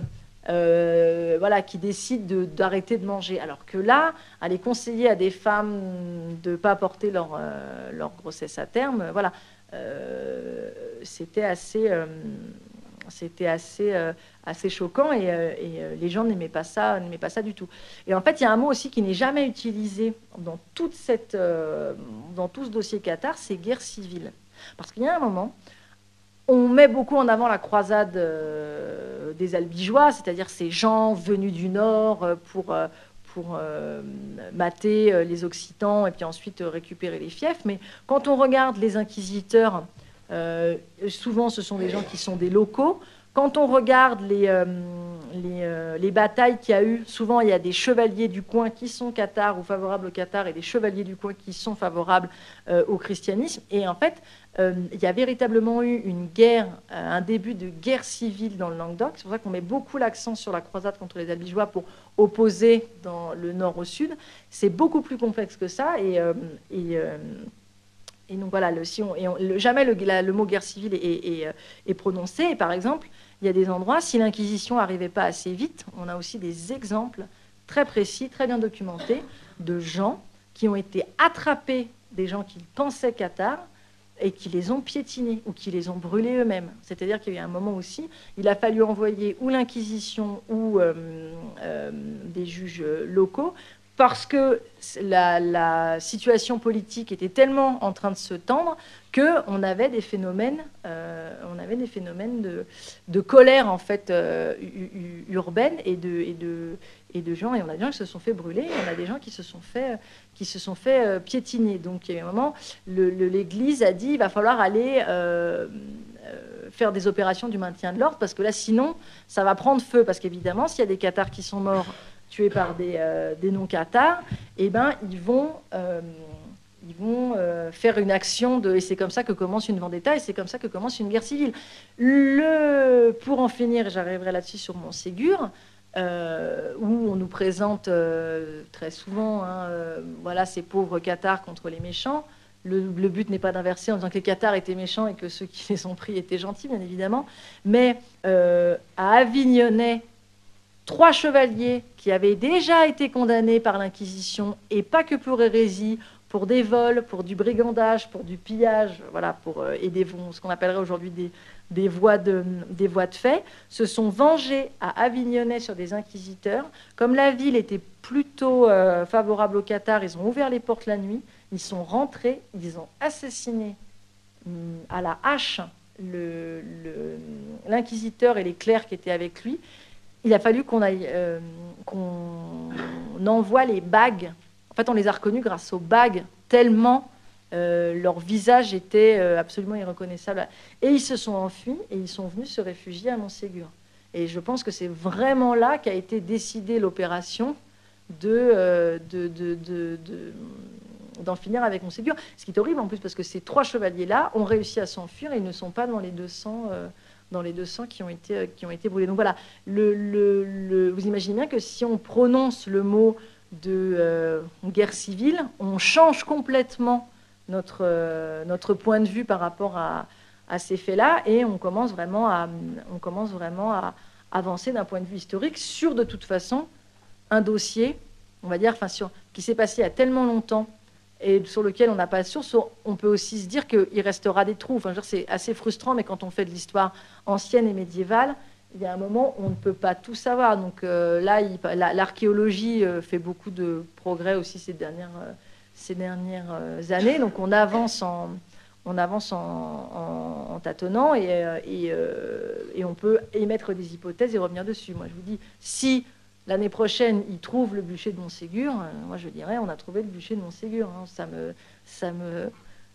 Euh, voilà, qui décide d'arrêter de, manger. Alors que là, aller conseiller à des femmes de ne pas porter leur, euh, leur, grossesse à terme, voilà, c'était assez, c'était assez, assez choquant et, les gens n'aimaient pas ça, n'aimaient pas ça du tout. Et en fait, il y a un mot aussi qui n'est jamais utilisé dans toute cette, dans tout ce dossier Qatar, c'est guerre civile. Parce qu'il y a un moment, on met beaucoup en avant la croisade des Albigeois, c'est-à-dire ces gens venus du Nord pour, pour euh, mater euh, les Occitans et puis ensuite euh, récupérer les fiefs. Mais quand on regarde les inquisiteurs, souvent ce sont des gens qui sont des locaux. Quand on regarde les, les, batailles qu'il y a eu, souvent il y a des chevaliers du coin qui sont cathares ou favorables au Qatar et des chevaliers du coin qui sont favorables au christianisme. Et en fait, euh, il y a véritablement eu une guerre, euh, un début de guerre civile dans le Languedoc. C'est pour ça qu'on met beaucoup l'accent sur la croisade contre les Albigeois pour opposer dans le nord au sud. C'est beaucoup plus complexe que ça. Et, euh, et, donc voilà, jamais le, mot guerre civile est, prononcé. Et par exemple, il y a des endroits, si l'Inquisition n'arrivait pas assez vite, on a aussi des exemples très précis, très bien documentés, de gens qui ont été attrapés, des gens qui pensaient Qatar, et qui les ont piétinés ou qui les ont brûlés eux-mêmes. C'est-à-dire qu'il y a un moment aussi, il a fallu envoyer ou l'Inquisition ou euh, euh, des juges locaux parce que la, situation politique était tellement en train de se tendre qu'on avait des phénomènes, euh, on avait des phénomènes de, colère en fait urbaine et de, gens, et on a des gens qui se sont fait brûler, et on a des gens qui se sont fait, qui se sont fait euh, piétiner. Donc il y a un moment, l'Église a dit il va falloir aller euh, euh, faire des opérations du maintien de l'ordre, parce que là, sinon, ça va prendre feu. Parce qu'évidemment, s'il y a des Qatars qui sont morts, tués par des, des non-Qatars, eh ben, ils vont ils vont faire une action de et c'est comme ça que commence une vendetta et c'est comme ça que commence une guerre civile. Le pour en finir, j'arriverai là-dessus sur mon Ségur. Euh, où on nous présente euh, très souvent hein, euh, voilà, ces pauvres Qatars contre les méchants. Le, but n'est pas d'inverser en disant que les Qatars étaient méchants et que ceux qui les ont pris étaient gentils, bien évidemment. Mais à Avignonnet, trois chevaliers qui avaient déjà été condamnés par l'Inquisition, et pas que pour hérésie, pour des vols, pour du brigandage, pour du pillage, voilà, pour, et des, ce qu'on appellerait aujourd'hui des, voies de, fait, se sont vengés à Avignonnet sur des inquisiteurs. Comme la ville était plutôt euh, favorable au Qatar, ils ont ouvert les portes la nuit, ils sont rentrés, ils ont assassiné hum, à la hache l'inquisiteur et les clercs qui étaient avec lui. Il a fallu qu'on euh, qu'on envoie les bagues. En fait, on les a reconnus grâce aux bagues, tellement euh, leur visage était euh, absolument irreconnaissable. Et ils se sont enfuis et ils sont venus se réfugier à Montségur. Et je pense que c'est vraiment là qu'a été décidée l'opération de, euh, d'en finir avec Montségur. Ce qui est horrible en plus, parce que ces trois chevaliers-là ont réussi à s'enfuir et ils ne sont pas dans les 200, dans les 200 qui, ont été, qui ont été brûlés. Donc voilà, vous imaginez bien que si on prononce le mot de guerre civile, on change complètement notre, euh, point de vue par rapport à, à ces faits-là et on commence vraiment à, on commence vraiment à avancer d'un point de vue historique sur de toute façon un dossier, on va dire, enfin, sur, qui s'est passé il y a tellement longtemps et sur lequel on n'a pas de source, on peut aussi se dire qu'il restera des trous. Enfin, c'est assez frustrant, mais quand on fait de l'histoire ancienne et médiévale, il y a un moment où on ne peut pas tout savoir. Donc euh, là, l'archéologie euh, fait beaucoup de progrès aussi ces dernières, euh, années. Donc on avance en, tâtonnant et, et, on peut émettre des hypothèses et revenir dessus. Moi, je vous dis, si l'année prochaine, ils trouvent le bûcher de Montségur, moi, je dirais, on a trouvé le bûcher de Montségur. Hein. Ça me, ça me,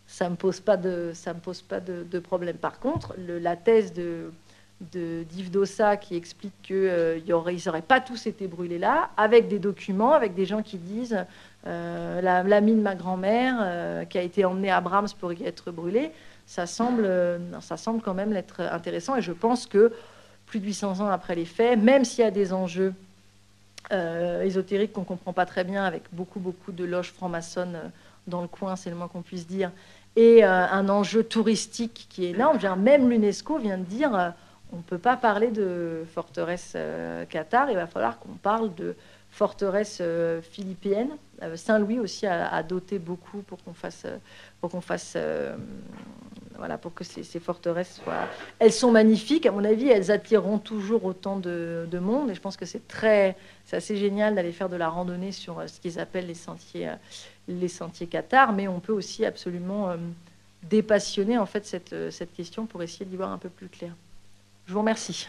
ça me pose pas de, ça me pose pas de, problème. Par contre, la thèse de d'Yves Dossa qui explique qu'ils euh, n'auraient pas tous été brûlés là, avec des documents, avec des gens qui disent euh, l'ami de ma grand-mère euh, qui a été emmené à Brahms pour y être brûlé, ça semble, euh, ça semble quand même être intéressant. Et je pense que plus de 800 ans après les faits, même s'il y a des enjeux ésotériques qu'on ne comprend pas très bien, avec beaucoup, beaucoup de loges franc-maçonnes dans le coin, c'est le moins qu'on puisse dire, et un enjeu touristique qui est énorme. Même l'UNESCO vient de dire on ne peut pas parler de forteresse Qatar, il va falloir qu'on parle de forteresse philippine euh, Saint-Louis aussi a, doté beaucoup pour qu'on fasse, pour qu'on fasse, euh, voilà, pour que ces, forteresses soient. Elles sont magnifiques, à mon avis, elles attireront toujours autant de, monde. Et je pense que c'est très, c'est assez génial d'aller faire de la randonnée sur ce qu'ils appellent les sentiers, les sentiers Qatar, mais on peut aussi absolument dépassionner en fait cette, cette question pour essayer d'y voir un peu plus clair. Je vous remercie.